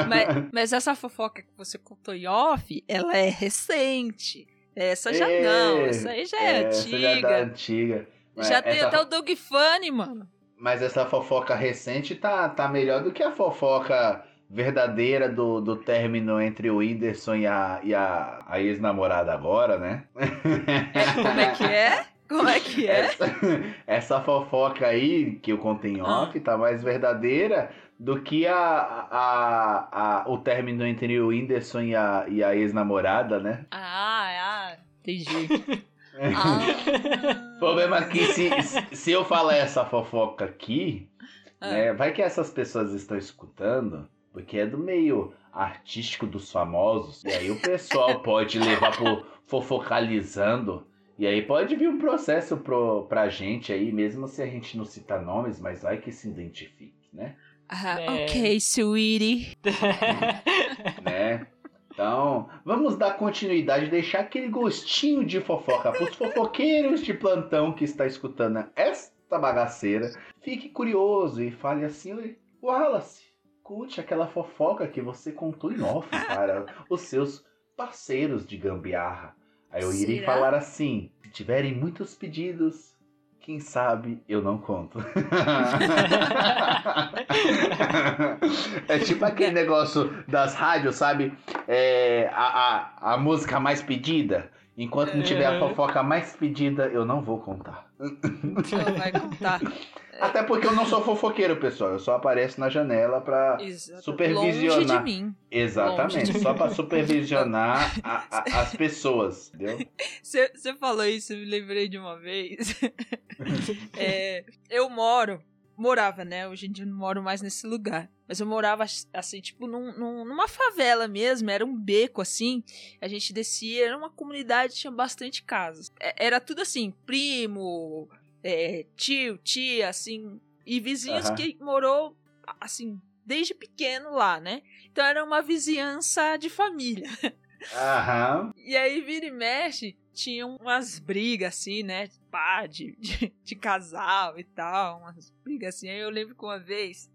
Mas, mas essa fofoca que você contou em off, ela é recente. Essa já É, não, essa aí já é, essa já é da antiga. antiga. Mas Já tem até o Doug Funny, mano. Mas essa fofoca recente tá, tá melhor do que a fofoca verdadeira do, do término entre o Whindersson e a, e a, a ex-namorada agora, né? É, como é que é? Como é que é? Essa, essa fofoca aí que eu contei em Ah. off tá mais verdadeira do que a, a, a, o término entre o Whindersson e a, e a ex-namorada, né? Ah, ah, entendi. Ah. O problema é que se, se eu falar essa fofoca aqui, Ah. né, vai que essas pessoas estão escutando, porque é do meio artístico dos famosos, e aí o pessoal pode levar pro fofocalizando, e aí pode vir um processo pro, pra gente aí, mesmo se a gente não citar nomes, mas vai que se identifique, né? Ah, É. ok, sweetie. né? Então, vamos dar continuidade, deixar aquele gostinho de fofoca para os fofoqueiros de plantão que está escutando esta bagaceira. Fique curioso e fale assim: "Oi, Wallace, curte aquela fofoca que você contou em off para os seus parceiros de gambiarra. Aí eu irei Será? falar assim: se tiverem muitos pedidos, quem sabe eu não conto. é tipo aquele negócio das rádios, sabe? É, a, a, a música mais pedida. Enquanto não tiver a Uhum. fofoca mais pedida, eu não vou contar. Ela vai contar. Até porque eu não sou fofoqueiro, pessoal. Eu só apareço na janela pra. Exato. Supervisionar. Longe de mim. Exatamente, Longe. só pra supervisionar a- a- as pessoas, entendeu? Você falou isso, eu me lembrei de uma vez. É, eu moro, morava, né? Hoje em dia eu não moro mais nesse lugar. Mas eu morava, assim, tipo, num- num- numa favela mesmo. Era um beco, assim. A gente descia, era uma comunidade, tinha bastante casas. É, Era tudo assim, primo, é, tio, tia, assim. E vizinhos Aham. que morou, assim, desde pequeno lá, né? Então era uma vizinhança de família. Aham. E aí, vira e mexe, tinha umas brigas assim, né? Pá, de, de, de casal e tal, umas brigas assim. Aí eu lembro que uma vez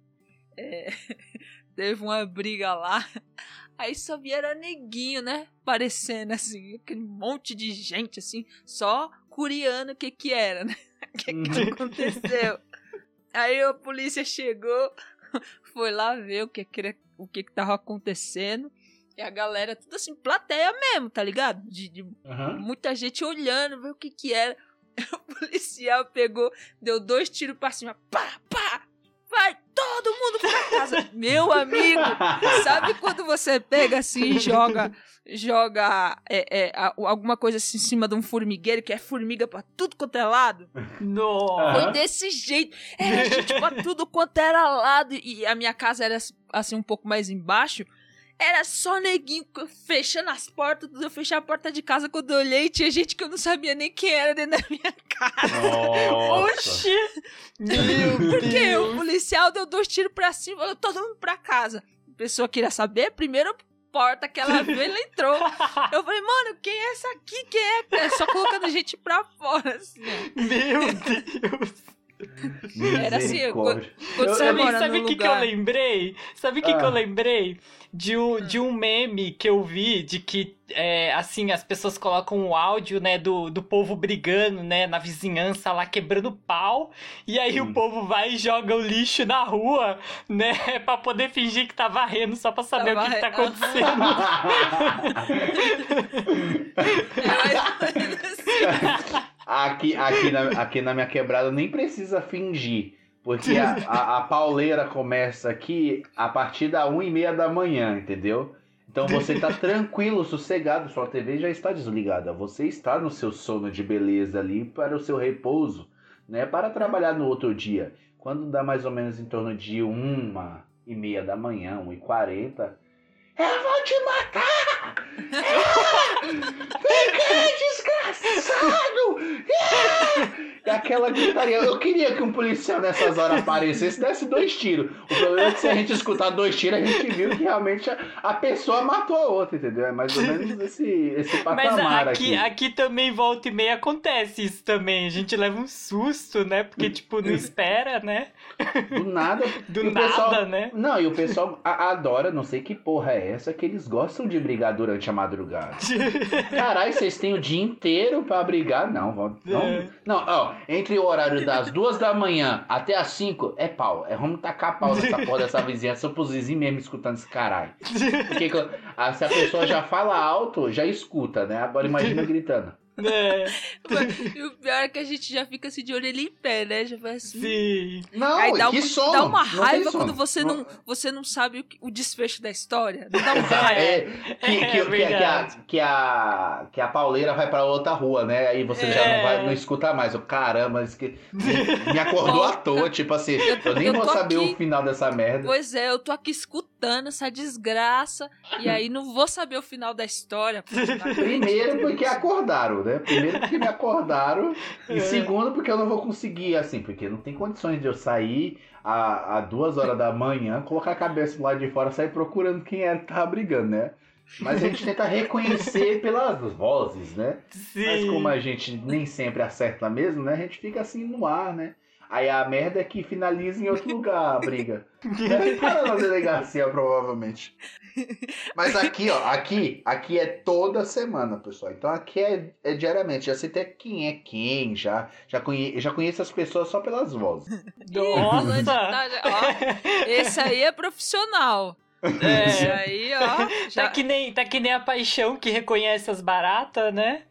é, teve uma briga lá, aí só vieram neguinho, né? Parecendo assim, aquele monte de gente assim, só curiando o que que era, né? O que que aconteceu. Aí a polícia chegou, foi lá ver o que que, era- o que que tava acontecendo. E a galera, tudo assim, plateia mesmo, tá ligado? De, de Aham. muita gente olhando, ver o que que era. O policial pegou, deu dois tiros pra cima, pá, pá, vai todo mundo pra casa. Meu amigo, sabe quando você pega assim e joga, joga é, é, alguma coisa assim em cima de um formigueiro, que é formiga pra tudo quanto é lado? Nossa. Foi desse jeito. Era gente pra tudo quanto era lado. E a minha casa era assim um pouco mais embaixo. Era só neguinho fechando as portas. Eu fechei a porta de casa quando eu olhei. Tinha gente que eu não sabia nem quem era dentro da minha casa. Oxi! Meu Porque Deus! o policial deu dois tiros pra cima. falou, Todo mundo pra casa. A pessoa queria saber. Primeiro porta que ela viu, ele entrou. Eu falei, mano, quem é essa aqui? Quem é? É só colocando gente pra fora, assim. Meu Deus! Era assim. Quando Eu- eu- Sabe, sabe o que, que eu lembrei? Sabe o que, que Ah. eu lembrei? De, um- de um meme que eu vi de que, é, assim, as pessoas colocam o áudio, né, do, do povo brigando, né, na vizinhança lá, quebrando pau. E aí Hum. o povo vai e joga o lixo na rua, né, pra poder fingir que tá varrendo, só pra saber Tá o que, que tá acontecendo. aqui, aqui, na, aqui na minha quebrada nem precisa fingir. Porque a, a, a pauleira começa aqui a partir da 1 e meia da manhã, entendeu? Então você tá tranquilo, sossegado, sua TV já está desligada. Você está no seu sono de beleza ali para o seu repouso, né? Para trabalhar no outro dia. Quando dá mais ou menos em torno de 1 e meia da manhã, 1 e 40, eu vou te matar! Fica desgraçado! É aquela gritaria. Eu queria que um policial nessas horas aparecesse e desse dois tiros. O problema é que se a gente escutar dois tiros, a gente viu que realmente a, a pessoa matou a outra, entendeu? É mais ou menos esse, esse Mas patamar aqui, aqui. aqui também volta e meia acontece isso também. A gente leva um susto, né? Porque, tipo, não espera, né? Do nada. Do nada, pessoal- né? Não, e o pessoal adora, não sei que porra é essa, que eles gostam de brigar durante a madrugada. Caralho, vocês têm o dia inteiro pra brigar? Não, vão- não, É. não, ó, entre o horário das duas da manhã até as cinco, é pau. É vamos tacar pau nessa porra dessa vizinhança pros vizinhos mesmo escutando esse caralho. Porque que- ah, se a pessoa já fala alto, já escuta, né? Agora imagina gritando. É, E o pior é que a gente já fica assim de orelha em pé, né? Já vai assim. sim. Não, Aí dá, que um- sono. dá uma raiva quando você não, você não sabe o, que- o desfecho da história. Não dá uma Ah, raiva. é, que, que, É que, que, a, que, a, que a pauleira vai pra outra rua, né? Aí você já É. não, vai, não escuta mais. O caramba, isso que me acordou à toa. Tipo assim, eu, nem eu vou saber aqui. o final dessa merda. Pois é, eu tô aqui escutando essa desgraça e aí não vou saber o final da história. Primeiro porque acordaram, né? Primeiro porque me acordaram. É. E segundo porque eu não vou conseguir, assim, porque não tem condições de eu sair a, a duas horas da manhã, colocar a cabeça do lado de fora, sair procurando quem era que tava brigando, né? Mas a gente tenta reconhecer pelas vozes, né? Sim. Mas como a gente nem sempre acerta mesmo, né? A gente fica assim no ar, né? Aí a merda é que finaliza em outro lugar a briga. Deve parar na delegacia, provavelmente. Mas aqui, ó, aqui, aqui é toda semana, pessoal. Então aqui é, é diariamente. Já sei até quem é quem, já, já, conhe, já conheço as pessoas só pelas vozes. Nossa! ó, esse aí é profissional. Esse É. aí, ó. Já, Tá que, nem, tá que nem a paixão que reconhece as baratas, né?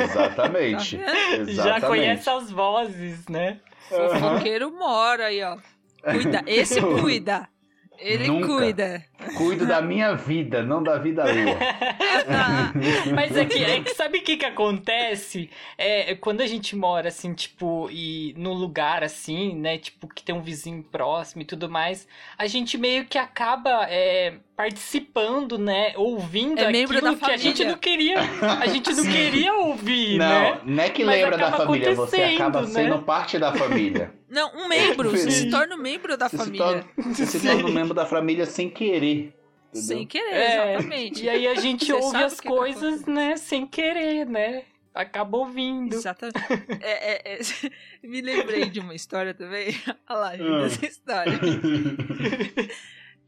Exatamente. Tá Exatamente. Já conhece as vozes, né? Fofoqueiro mora aí, ó. Cuida. Esse cuida. Ele Nunca. cuida. Cuido da minha vida, não da vida alheia. Mas é que, é que sabe o que que acontece? É, é quando a gente mora, assim, tipo, e num lugar assim, né? Tipo, que tem um vizinho próximo e tudo mais, a gente meio que acaba é, participando, né? Ouvindo É membro aquilo da que a gente família. não queria. A gente não queria ouvir, Não, né? não é que Mas lembra da família, você acaba né? sendo parte da família. Não, um membro. Você se torna um membro da Você se família. torna, você se torna um membro da família sem querer. Entendeu? Sem querer, É, exatamente. E aí a gente Você ouve as coisas, acontece. né? Sem querer, né? Acaba ouvindo. Exatamente. É, é, é, me lembrei de uma história também. Olha lá, gente, Ah. essa história.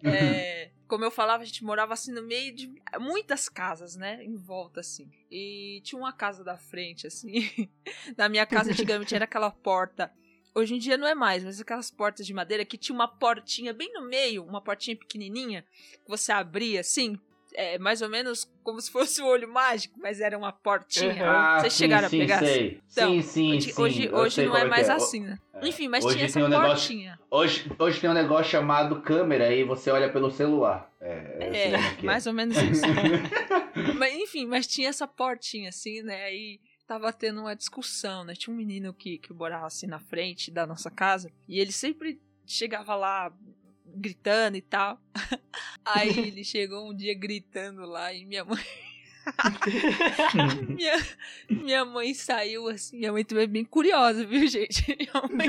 É, como eu falava, a gente morava assim no meio de muitas casas, né? Em volta, assim. E tinha uma casa da frente, assim. Na minha casa, antigamente, era aquela porta. Hoje em dia não é mais, mas aquelas portas de madeira que tinha uma portinha bem no meio, uma portinha pequenininha, que você abria assim, é, mais ou menos como se fosse um olho mágico, mas era uma portinha. Uhum. Ah, Vocês sim, chegaram sim, a pegar? Sei. Então, sim, sim, hoje sim. hoje, hoje não é que mais é. assim, né? É. Enfim, mas Hoje tinha essa um negócio- portinha. Hoje, hoje tem um negócio chamado câmera e você olha pelo celular. É, É, que é. mais ou menos isso. mas enfim, mas tinha essa portinha assim, né? Aí tava tendo uma discussão, né? Tinha um menino que, que morava assim na frente da nossa casa e ele sempre chegava lá gritando e tal. Aí ele chegou um dia gritando lá e minha mãe minha, minha mãe saiu assim, minha mãe também é bem curiosa, viu, gente? Mãe,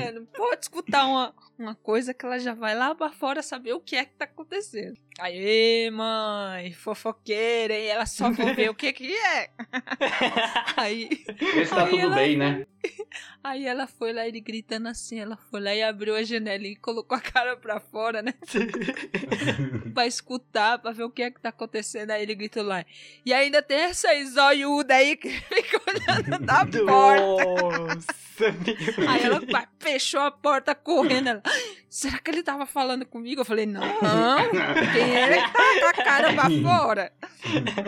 é, não pode escutar uma, uma coisa que ela já vai lá pra fora saber o que é que tá acontecendo. Aí, mãe, fofoqueira, e ela só for ver o que que é. Aí, Vê se tá Aí tudo ela- bem, né? aí ela foi lá, ele gritando assim, ela foi lá e abriu a janela e colocou a cara pra fora, né? pra escutar, pra ver o que é que tá acontecendo. Aí ele gritou lá. E ainda tem essa zoiuda aí que fica olhando da porta. Nossa, Aí ela pá, fechou a porta correndo. Ela, "Ai, será que ele tava falando comigo? Eu falei, não, quem é que tá com a cara pra fora?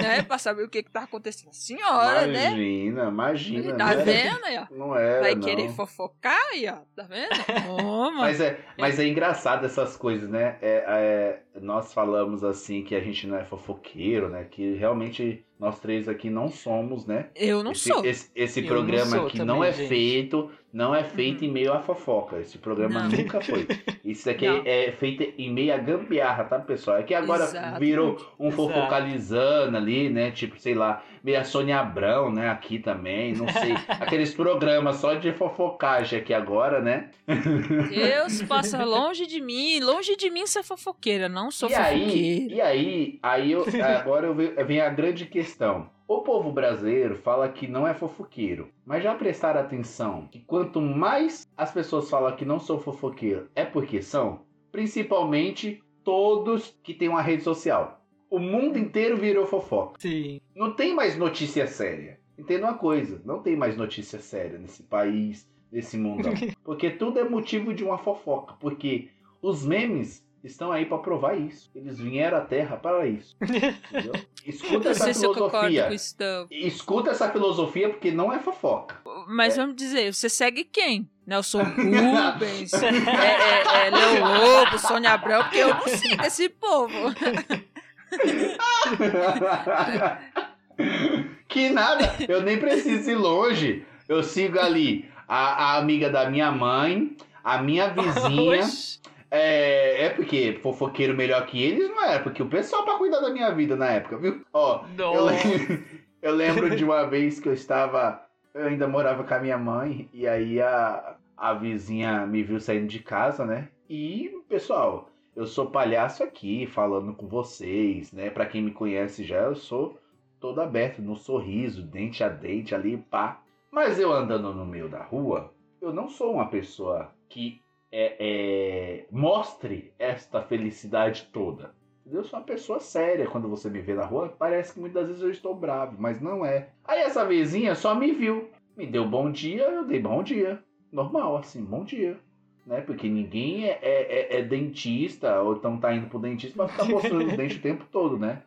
né? Pra saber o que que tá acontecendo. Senhora, né? Imagina, imagina. Tá era- vendo aí, ó? Não era, Vai não. querer fofocar aí, ó. Tá vendo? Toma. Mas é, mas é engraçado essas coisas, né? É, é, nós falamos assim que a gente não é fofoqueiro, né? Que realmente nós três aqui não somos, né? Eu não esse, sou. Esse, esse programa não aqui também, não é gente. feito, não é feito Uhum. em meio à fofoca. Esse programa Não. nunca foi. Isso aqui Não. é feito em meio à gambiarra, tá, pessoal? É que agora Exato. virou um Exato. fofocalizando ali, né? Tipo, sei lá, meio a Sônia Abrão, né? Aqui também, não sei. Aqueles programas só de fofocagem aqui agora, né? Deus passa longe de mim. Longe de mim ser fofoqueira. Não sou e aí, fofoqueira. e aí, aí eu, agora eu ve- vem a grande questão. O povo brasileiro fala que não é fofoqueiro, mas já prestaram atenção que quanto mais as pessoas falam que não são fofoqueiro, é porque são, principalmente todos que têm uma rede social. O mundo inteiro virou fofoca. Sim. Não tem mais notícia séria. Entenda uma coisa, não tem mais notícia séria nesse país, nesse mundão. Porque tudo é motivo de uma fofoca. Porque os memes estão aí para provar isso. Eles vieram à Terra para isso. Entendeu? Escuta Não essa sei se eu concordo filosofia. com isso. não. Escuta essa filosofia porque não é fofoca. Mas É. vamos dizer, você segue quem? Nelson Rubens, é, é, é Leo Lobo, Sônia Abrão, porque eu não sigo esse povo. que nada, eu nem preciso ir longe. Eu sigo ali a, a amiga da minha mãe, a minha vizinha. É, é porque fofoqueiro melhor que eles não era, porque o pessoal pra cuidar da minha vida na época, viu? Ó, eu, Nossa. lem- eu lembro de uma vez que eu estava. Eu ainda morava com a minha mãe, e aí a, a vizinha me viu saindo de casa, né? E, pessoal, eu sou palhaço aqui, falando com vocês, né? Pra quem me conhece já, eu sou todo aberto, no sorriso, dente a dente ali, pá. Mas eu andando no meio da rua, eu não sou uma pessoa que é, é, mostre esta felicidade toda. Eu sou uma pessoa séria. Quando você me vê na rua, parece que muitas vezes eu estou bravo, mas não é. Aí essa vizinha só me viu, me deu bom dia, eu dei bom dia. Normal, assim, bom dia. Né? Porque ninguém é, é- é- é dentista, ou então tá indo pro dentista pra ficar mostrando o dente o tempo todo, né?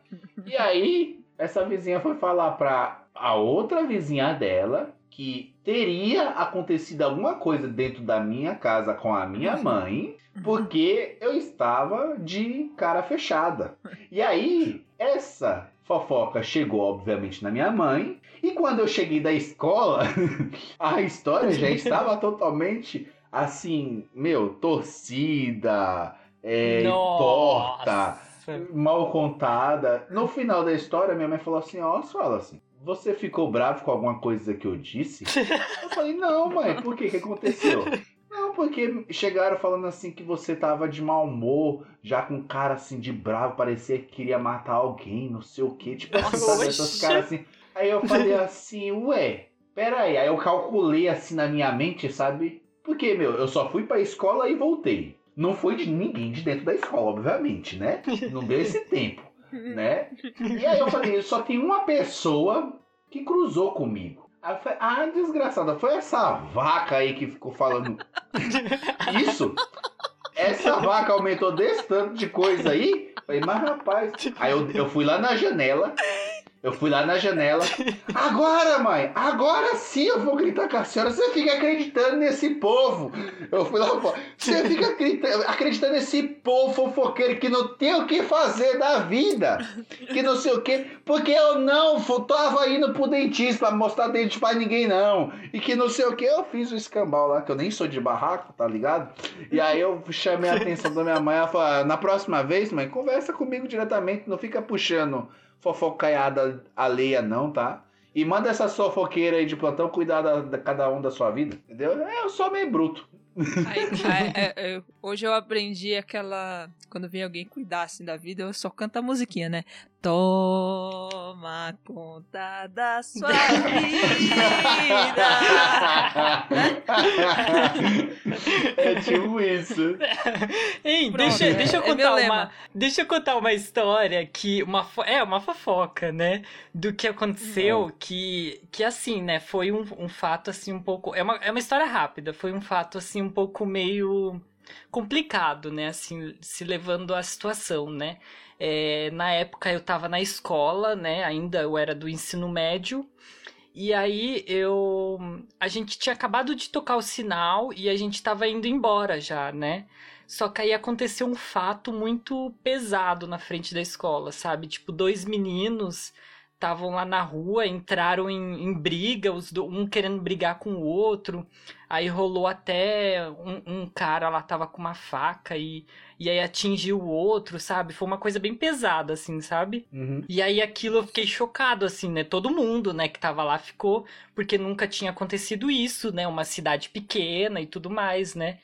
E aí, essa vizinha foi falar pra a outra vizinha dela que teria acontecido alguma coisa dentro da minha casa com a minha mãe, porque eu estava de cara fechada. E aí, essa fofoca chegou, obviamente, na minha mãe. E quando eu cheguei da escola, a história já estava totalmente assim, meu, torcida, é, torta, mal contada. No final da história, minha mãe falou assim: Ó, fala assim. Você ficou bravo com alguma coisa que eu disse? Eu falei, não, mãe, por que? O que aconteceu? Não, porque chegaram falando assim que você tava de mau humor, já com cara assim de bravo, parecia que queria matar alguém, não sei o que. Tipo assim, sabe, essas caras assim. Aí eu falei assim, ué, peraí. Aí eu calculei assim na minha mente, sabe? Porque, meu, eu só fui pra escola e voltei. Não foi de ninguém de dentro da escola, obviamente, né? Não deu esse tempo, né? E aí eu falei, só tem uma pessoa que cruzou comigo. Aí eu falei, ah, desgraçada, foi essa vaca aí que ficou falando isso? Essa vaca aumentou desse tanto de coisa aí? Falei, mas rapaz. Aí eu, eu fui lá na janela, Eu fui lá na janela. Agora, mãe, agora sim eu vou gritar com a senhora. Você fica acreditando nesse povo. Eu fui lá, você fica acreditando, nesse povo fofoqueiro que não tem o que fazer da vida. Que não sei o que. Porque eu não tava indo pro dentista pra mostrar dente pra ninguém, não. E que não sei o que. Eu fiz o escambau lá, que eu nem sou de barraco, tá ligado? E aí eu chamei a atenção da minha mãe. Ela falou: ah, na próxima vez, mãe, conversa comigo diretamente. Não fica puxando fofocaiada alheia, não, tá? E manda essa fofoqueira aí de plantão cuidar da, da, cada um da sua vida, entendeu? É, eu sou meio bruto. Aí, é, é, hoje eu aprendi aquela. Quando vem alguém cuidar assim da vida, eu só canto a musiquinha, né? Toma conta da sua vida. é tipo isso. Ei, Pronto, deixa, é, deixa eu contar é uma. Deixa eu contar uma história que. Uma, é, uma fofoca, né? Do que aconteceu, que, que assim, né? Foi um, um fato assim um pouco. É uma, é uma história rápida, foi um fato assim um pouco meio complicado, né? Assim, se levando à situação, né? É, na época eu estava na escola, né? Ainda eu era do ensino médio. E aí eu. A gente tinha acabado de tocar o sinal e a gente estava indo embora já, né? Só que aí aconteceu um fato muito pesado na frente da escola, sabe? Tipo, dois meninos estavam lá na rua, entraram em, em briga, os do, um querendo brigar com o outro. Aí rolou até um, um, cara lá tava com uma faca e, e aí atingiu o outro, sabe? Foi uma coisa bem pesada, assim, sabe? Uhum. E aí aquilo eu fiquei chocado, assim, né? Todo mundo, né, que tava lá ficou, porque nunca tinha acontecido isso, né? Uma cidade pequena e tudo mais, né?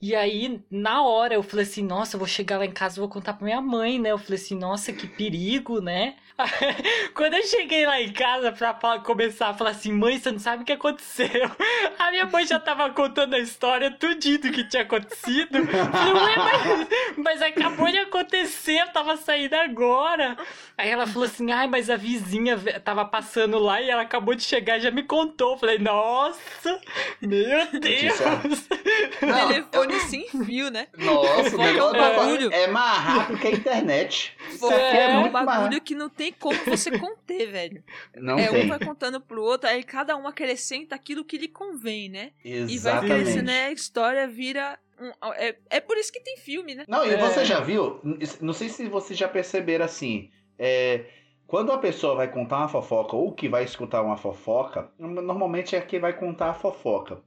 E aí, na hora, eu falei assim, nossa, eu vou chegar lá em casa e vou contar pra minha mãe, né? Eu falei assim, nossa, que perigo, né? Quando eu cheguei lá em casa pra falar, começar a falar assim, mãe, você não sabe o que aconteceu. A minha mãe já tava contando a história, tudinho do que tinha acontecido. Falei, ué, mas, mas acabou de acontecer, eu tava saindo agora. Aí ela falou assim, ai, mas a vizinha tava passando lá e ela acabou de chegar e já me contou. Falei, nossa, meu Deus. Não, telefone sem fio, né? Nossa, o negócio é, bagulho. é mais rápido que a internet. Isso é, é um bagulho que não tem como você conter, velho. Não é, tem. Um vai contando pro outro, aí cada um acrescenta aquilo que lhe convém, né? Exatamente. E vai crescendo, né? A história vira um, é, é por isso que tem filme, né? Não, e é... você já viu? Não sei se vocês já perceberam assim. É, quando a pessoa vai contar uma fofoca ou que vai escutar uma fofoca, normalmente é quem vai contar a fofoca.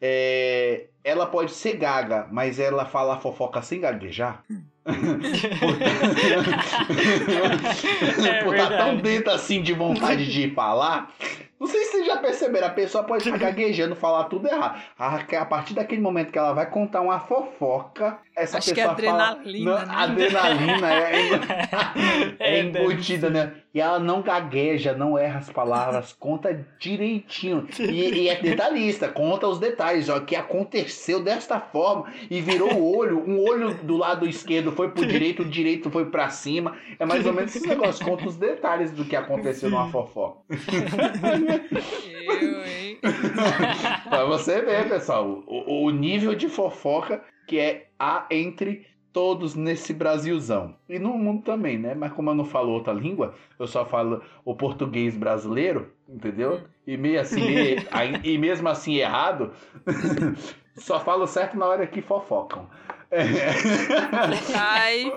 É, ela pode ser gaga, mas ela fala a fofoca sem gaguejar. é por estar tão dentro assim de vontade de falar. Não sei se vocês já perceberam, a pessoa pode estar gaguejando, falar tudo errado. A, partir daquele momento que ela vai contar uma fofoca, essa Acho pessoa que é adrenalina, fala. Né? Adrenalina é, é, é embutida, né? E ela não gagueja, não erra as palavras, conta direitinho. E, e é detalhista, conta os detalhes, ó, que aconteceu desta forma e virou o olho, um olho do lado esquerdo foi pro direito, o direito foi para cima. É mais ou menos esse negócio, conta os detalhes do que aconteceu numa fofoca. Eu, hein? pra você ver, pessoal, o, o nível de fofoca que é a entre todos nesse Brasilzão. E no mundo também, né? Mas como eu não falo outra língua, eu só falo o português brasileiro, entendeu? E meio assim, e mesmo assim errado, só falo certo na hora que fofocam. Aí,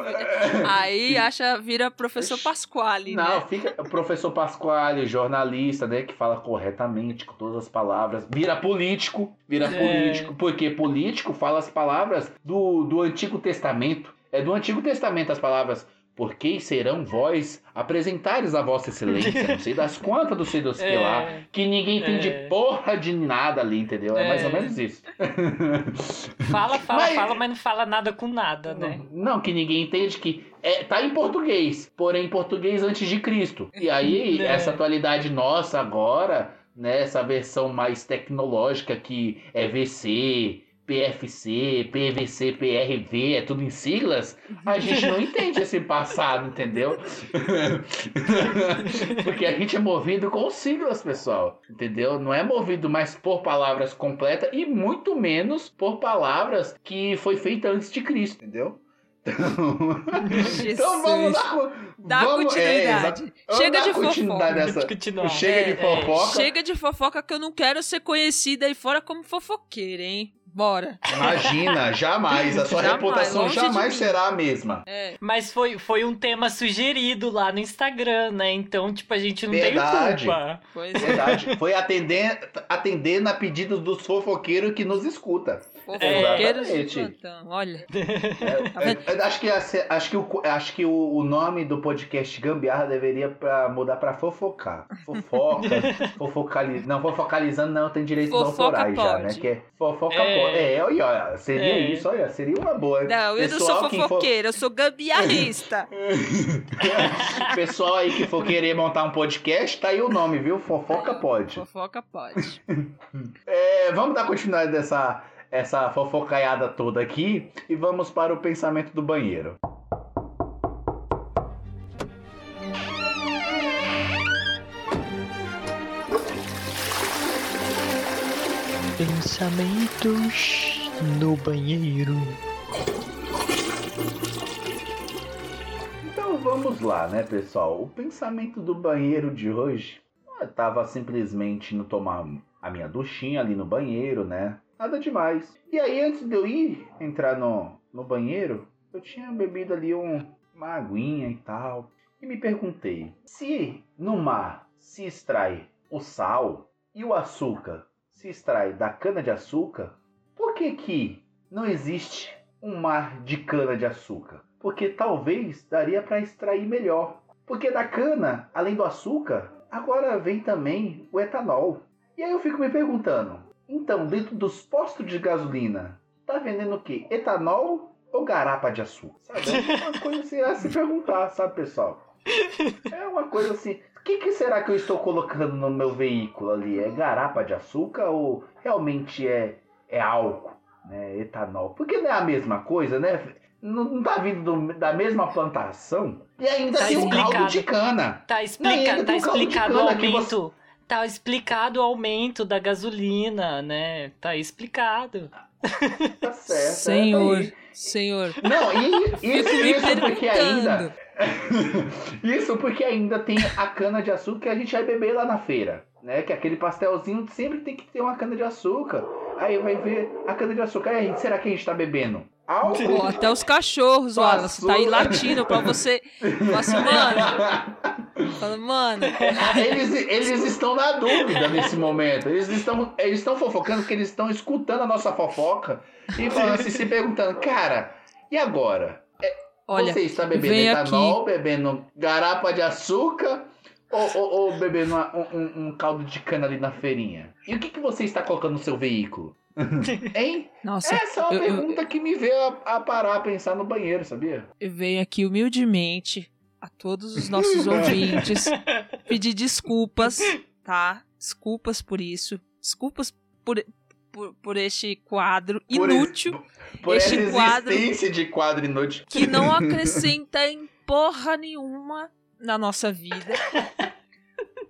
aí acha, vira professor Pasquale, Não, né? fica professor Pasquale, jornalista, né, que fala corretamente com todas as palavras. Vira político, vira é. político, porque político fala as palavras do, do Antigo Testamento. É do Antigo Testamento as palavras por que serão vós apresentares a vossa excelência? Não sei das quantas do sei dos que lá, é. que ninguém entende é. porra de nada ali, entendeu? É, é, mais ou menos isso. Fala, fala, mas, fala, mas não fala nada com nada, né? Não, não que ninguém entende que é, tá em português, porém em português antes de Cristo. E aí, é. essa atualidade nossa agora, né, essa versão mais tecnológica que é VC, PFC, PVC, PRV, é tudo em siglas, a gente não entende esse passado, entendeu? Porque a gente é movido com siglas, pessoal, entendeu? Não é movido mais por palavras completas e muito menos por palavras que foi feita antes de Cristo, entendeu? então vamos dar, Dá Vamos- é, continuidade. vamos Chega de continuidade fofoca. nessa-. Chega de É, é. fofoca. Chega de fofoca que eu não quero ser conhecida aí fora como fofoqueira, hein? Bora. Imagina, jamais. A sua Jamais, reputação jamais será a mesma. É. Mas foi, foi um tema sugerido lá no Instagram, né? Então, tipo, a gente não Verdade. tem culpa. Pois é. Verdade. Foi atender, atendendo a pedidos dos fofoqueiros que nos escuta. Fofoqueiros de Exatamente. plantão. Olha. É, é, é, acho que, acho que, o, acho que o, o nome do podcast Gambiarra deveria pra, mudar pra fofocar. Fofoca, fofocalizando. Não, fofocalizando não tem direitos Fofoca autorais já, né? Que é fofoca É. pode. É, olha, olha, seria É. isso, olha, seria uma boa. Não, eu não Pessoal sou que for- eu sou gambiarrista. Pessoal aí que for querer montar um podcast, tá aí o nome, viu? Fofoca pode. Fofoca pode. É, vamos dar continuidade dessa essa fofocaiada toda aqui e vamos para o pensamento do banheiro. Pensamentos no banheiro. Então vamos lá, né, pessoal? O pensamento do banheiro de hoje. Eu tava simplesmente no tomar a minha duchinha ali no banheiro, né? Nada demais. E aí, antes de eu ir entrar no, no banheiro, eu tinha bebido ali um, uma aguinha e tal. E me perguntei: se no mar se extrai o sal e o açúcar se extrai da cana-de-açúcar, por que que não existe um mar de cana-de-açúcar? Porque talvez daria para extrair melhor. Porque da cana, além do açúcar, agora vem também o etanol. E aí eu fico me perguntando, então dentro dos postos de gasolina, tá vendendo o quê? Etanol ou garapa de açúcar? Sabe? É uma coisa assim a se perguntar, sabe, pessoal? É uma coisa assim. O que, que será que eu estou colocando no meu veículo ali? É garapa de açúcar ou realmente é, é álcool, né? Etanol? Porque não é a mesma coisa, né? Não, não tá vindo do- da mesma plantação. E ainda Tá tem um caldo explicado. de cana. Tá, Não, explica, ainda tá explicado o aumento. Tá explicado o aumento da gasolina, né? Tá explicado. Tá certo. Senhor, é, tá aí. senhor. Não, e isso, isso porque ainda. Isso porque ainda tem a cana de açúcar que a gente vai beber lá na feira. Né? Que aquele pastelzinho sempre tem que ter uma cana de açúcar. Aí vai ver a cana de açúcar. Aí, será que a gente tá bebendo? Álcool? Pô, até os cachorros, Wallace, tá aí Passou. latindo pra você. Fala assim, mano. Fala, mano. eles, eles estão na dúvida nesse momento. Eles estão, eles estão fofocando porque eles estão escutando a nossa fofoca e falando assim, se perguntando, cara, e agora? Olha, Você está bebendo etanol, bebendo garapa de açúcar ou, ou- ou bebendo uma- um, um- um caldo de cana ali na feirinha? E o que, que você está colocando no seu veículo? hein? nossa, Essa é uma eu- eu- pergunta que me veio a, a parar a pensar no banheiro, sabia? eu venho aqui humildemente a todos os nossos ouvintes pedir desculpas, tá? Desculpas por isso. Desculpas por, por, por este quadro Por inútil Por Este essa quadro- existência de quadro inútil. que não acrescenta em porra nenhuma na nossa vida.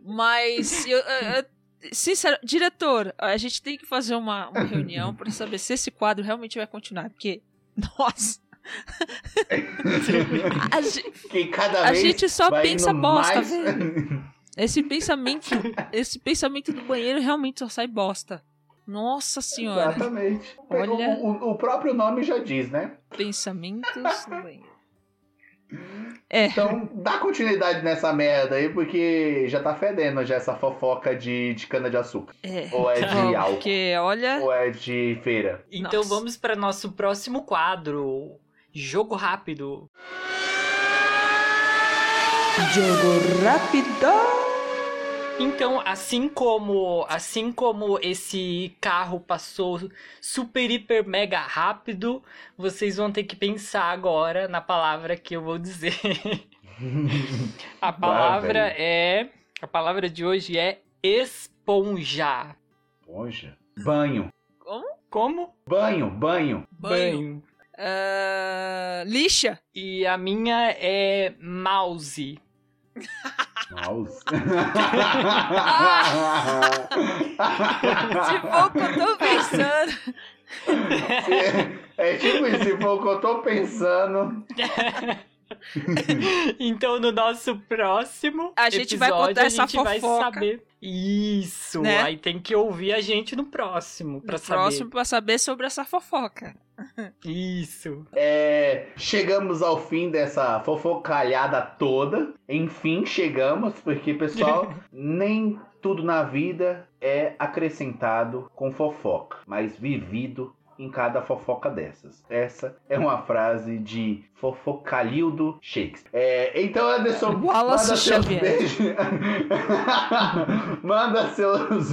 Mas, eu, eu- eu- sincero, diretor, a gente tem que fazer uma, uma reunião pra saber se esse quadro realmente vai continuar. Porque, nossa, a, ge- que cada a gente só pensa bosta, mais... velho. Esse pensamento, esse pensamento do banheiro realmente só sai bosta. Nossa senhora, Exatamente. Olha- O, o- o próprio nome já diz, né? pensamentos no banheiro. É, Então, dá continuidade nessa merda aí, porque já tá fedendo já essa fofoca de, de cana-de-açúcar. é. Ou é de Vamos, álcool. Porque, olha. Ou é de feira. Então Nossa. vamos para nosso próximo quadro. Jogo rápido. Jogo rápido. Então, assim como, assim como esse carro passou super hiper mega rápido, vocês vão ter que pensar agora na palavra que eu vou dizer. A palavra velho. é, a palavra de hoje é esponja. Poxa. Banho. Como? Banho, banho. Banho. Ah, lixa. E a minha é mouse. Mouse. Se for o que eu tô pensando. é tipo isso, se for o que eu tô pensando. então, no nosso próximo A gente episódio, vai contar a essa gente vai fofoca. saber. Isso! Né? Aí tem que ouvir a gente no próximo pra No saber. próximo pra saber sobre essa fofoca. Isso. É, chegamos ao fim dessa fofocalhada toda. Enfim, chegamos, porque, pessoal, nem tudo na vida é acrescentado com fofoca, mas vivido em cada fofoca dessas. Essa é uma frase de Fofocalildo Shakespeare. É, então, Anderson, Wallace manda seus Xavier. beijos. manda seus,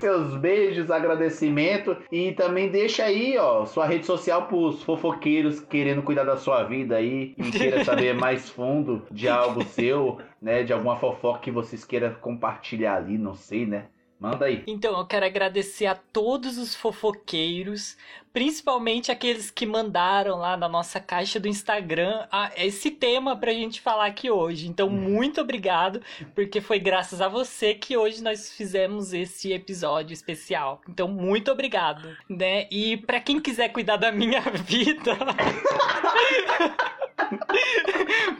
seus beijos, agradecimento e também deixa aí, ó, sua rede social pros fofoqueiros querendo cuidar da sua vida aí e queira saber mais fundo de algo seu, né, de alguma fofoca que vocês queiram compartilhar ali, não sei, né? Manda aí. Então, eu quero agradecer a todos os fofoqueiros, principalmente aqueles que mandaram lá na nossa caixa do Instagram a- esse tema pra gente falar aqui hoje. Então, muito obrigado, porque foi graças a você que hoje nós fizemos esse episódio especial. Então, muito obrigado, né? E pra quem quiser cuidar da minha vida,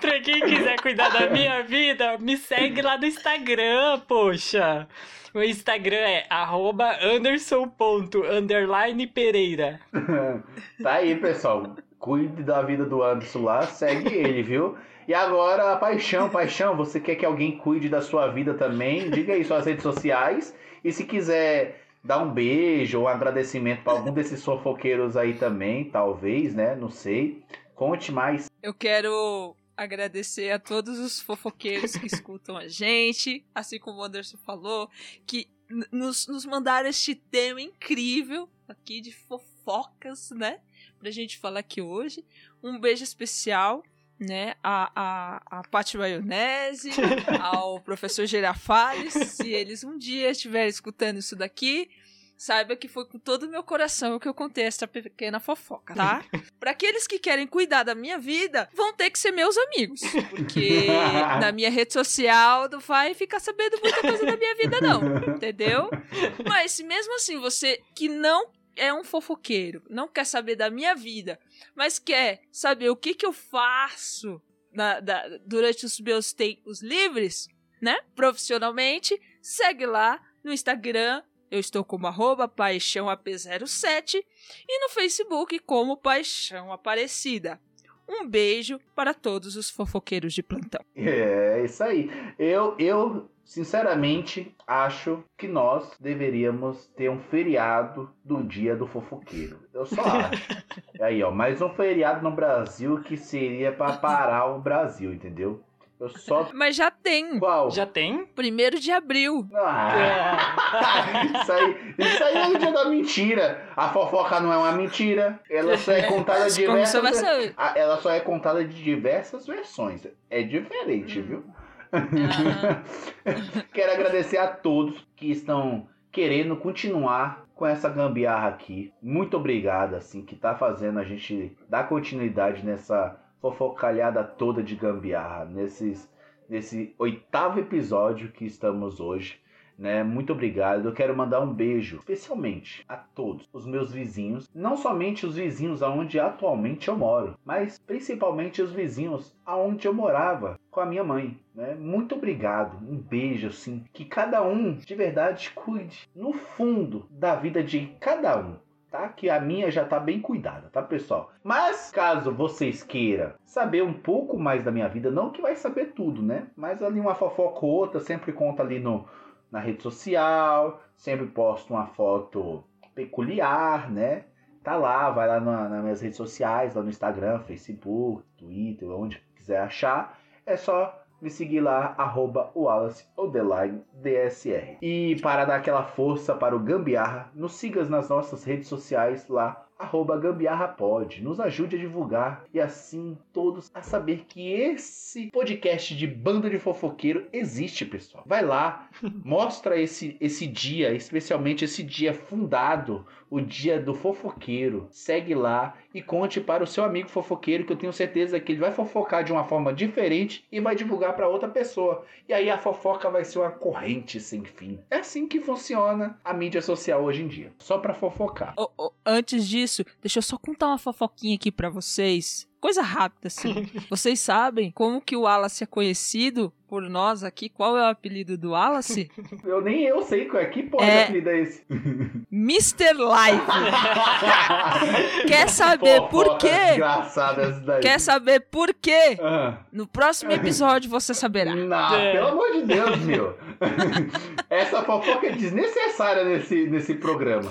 pra quem quiser cuidar da minha vida, me segue lá no Instagram, poxa. O Instagram é arroba anderson.underline.pereira. Tá aí, pessoal. Cuide da vida do Anderson lá, segue ele, viu? E agora, paixão, paixão, você quer que alguém cuide da sua vida também? Diga aí suas redes sociais. E se quiser dar um beijo ou um agradecimento para algum desses fofoqueiros aí também, talvez, né? Não sei. Conte mais. Eu quero agradecer a todos os fofoqueiros que escutam a gente, assim como o Anderson falou, que nos, nos mandaram este tema incrível aqui de fofocas, né? Pra gente falar aqui hoje. Um beijo especial, né? A, a, a Paty Maionese, ao professor Girafales. Se eles um dia estiverem escutando isso daqui, saiba que foi com todo o meu coração que eu contei essa pequena fofoca, tá? Pra aqueles que querem cuidar da minha vida, vão ter que ser meus amigos. Porque na minha rede social não vai ficar sabendo muita coisa da minha vida, não. Entendeu? Mas mesmo assim você que não é um fofoqueiro, não quer saber da minha vida, mas quer saber o que, que eu faço na- da- durante os meus tempos livres, né? Profissionalmente, segue lá no Instagram. Eu estou como arroba paixãoap07 e no Facebook como Paixão Aparecida. Um beijo para todos os fofoqueiros de plantão. É, isso aí. Eu, eu, sinceramente, acho que nós deveríamos ter um feriado do dia do fofoqueiro. Eu só acho. Aí, ó, mais um feriado no Brasil que seria pra parar o Brasil, entendeu? Eu só. Mas já tem, Qual? Já tem? primeiro de abril. Ah, isso, aí, isso aí é o dia da mentira. A fofoca não é uma mentira. Ela só é contada de diversas. Ela só é contada de diversas versões. É diferente, viu? Ah, Quero agradecer a todos que estão querendo continuar com essa gambiarra aqui. Muito obrigado, assim, que tá fazendo a gente dar continuidade nessa fofocalhada toda de gambiarra, nesses, nesse oitavo episódio que estamos hoje. Né? Muito obrigado. Eu quero mandar um beijo, especialmente a todos os meus vizinhos, não somente os vizinhos aonde atualmente eu moro, mas principalmente os vizinhos aonde eu morava com a minha mãe. Né? Muito obrigado. Um beijo, assim, que cada um de verdade cuide no fundo da vida de cada um. Tá? Que a minha já tá bem cuidada, tá, pessoal? Mas caso vocês queiram saber um pouco mais da minha vida, não que vai saber tudo, né? Mas ali uma fofoca ou outra, sempre conta ali no, na rede social, sempre posto uma foto peculiar, né? Tá lá, vai lá na- nas minhas redes sociais, lá no Instagram, Facebook, Twitter, onde quiser achar. É só me seguir lá, arroba Wallace Odeline DSR. E para dar aquela força para o Gambiarra, nos siga nas nossas redes sociais lá, arroba Gambiarra Pod. Nos ajude a divulgar e assim todos a saber que esse podcast de banda de fofoqueiro existe, pessoal. Vai lá, mostra esse, esse dia, especialmente esse dia fundado, o dia do fofoqueiro. Segue lá e conte para o seu amigo fofoqueiro que eu tenho certeza que ele vai fofocar de uma forma diferente e vai divulgar para outra pessoa. E aí a fofoca vai ser uma corrente sem fim. É assim que funciona a mídia social hoje em dia, só para fofocar. ô, ô, antes disso, isso, deixa eu só contar uma fofoquinha aqui pra vocês. Coisa rápida, assim. vocês sabem como que o Wallace é conhecido por nós aqui? Qual é o apelido do Wallace? Eu nem eu sei qual é. Que porra É. de apelido é esse? Mr. Live. Quer saber por quê? Desgraçada essa daí. Quer saber por quê? No próximo episódio você saberá. Não, É. pelo amor de Deus, meu. Essa fofoca é desnecessária nesse, nesse programa.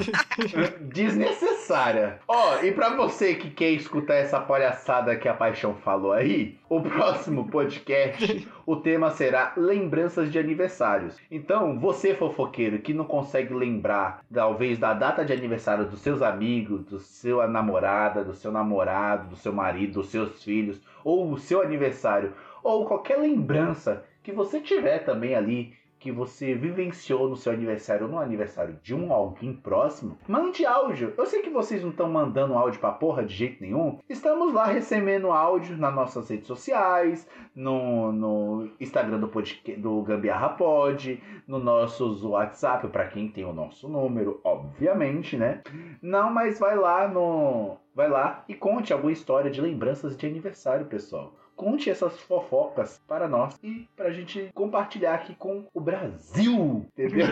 Desnecessária. Ó, e pra você que quer escutar essa palhaçada que a Paixão falou aí, o próximo podcast, o tema será lembranças de aniversários. Então, você fofoqueiro que não consegue lembrar, talvez, da data de aniversário dos seus amigos, do seu namorada, do seu namorado, do seu marido, dos seus filhos, ou o seu aniversário, ou qualquer lembrança que você tiver também ali, que você vivenciou no seu aniversário ou no aniversário de um alguém próximo, mande áudio. Eu sei que vocês não estão mandando áudio pra porra de jeito nenhum. Estamos lá recebendo áudio nas nossas redes sociais, no, no Instagram do, do Gambiarra Pod, no nosso WhatsApp, pra quem tem o nosso número, obviamente, né? Não, mas vai lá no. Vai lá e conte alguma história de lembranças de aniversário, pessoal. Conte essas fofocas para nós e pra gente compartilhar aqui com o Brasil, entendeu?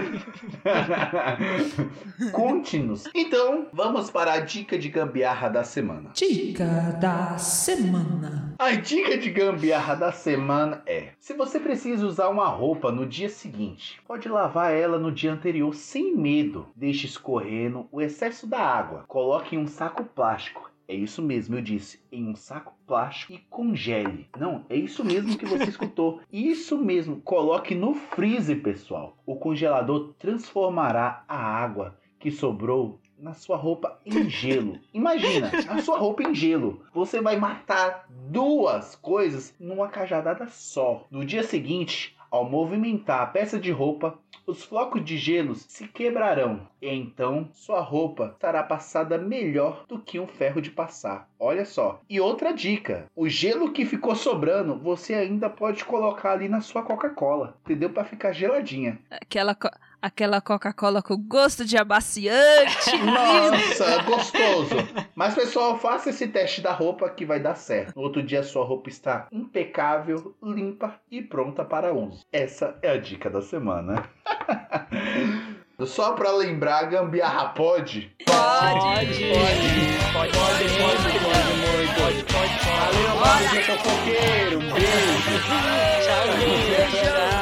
Conte-nos. Então, vamos para a dica de gambiarra da semana. Dica da semana. A dica de gambiarra da semana é: se você precisa usar uma roupa no dia seguinte, pode lavar ela no dia anterior sem medo. Deixe escorrendo o excesso da água. Coloque em um saco plástico. É isso mesmo, eu disse, em um saco plástico e congele. Não, é isso mesmo que você escutou. Isso mesmo, coloque no freezer, pessoal. O congelador transformará a água que sobrou na sua roupa em gelo. Imagina, a sua roupa em gelo. Você vai matar duas coisas numa cajadada só. No dia seguinte, ao movimentar a peça de roupa, os flocos de gelos se quebrarão. E então sua roupa estará passada melhor do que um ferro de passar. Olha só. E outra dica: o gelo que ficou sobrando, você ainda pode colocar ali na sua Coca-Cola, entendeu? Para ficar geladinha. Aquela, aquela Coca-Cola com gosto de abaciante. Nossa, é gostoso. Mas, pessoal, faça esse teste da roupa que vai dar certo. No outro dia, sua roupa está impecável, limpa e pronta para uso. Essa é a dica da semana. Só pra lembrar, gambiarra pode? Pode! Pode! Pode, pode, pode, pode, pode, pode, pode, pode. Valeu, Mário, fofoqueiro! Beijo! Tchau, gente! Tchau!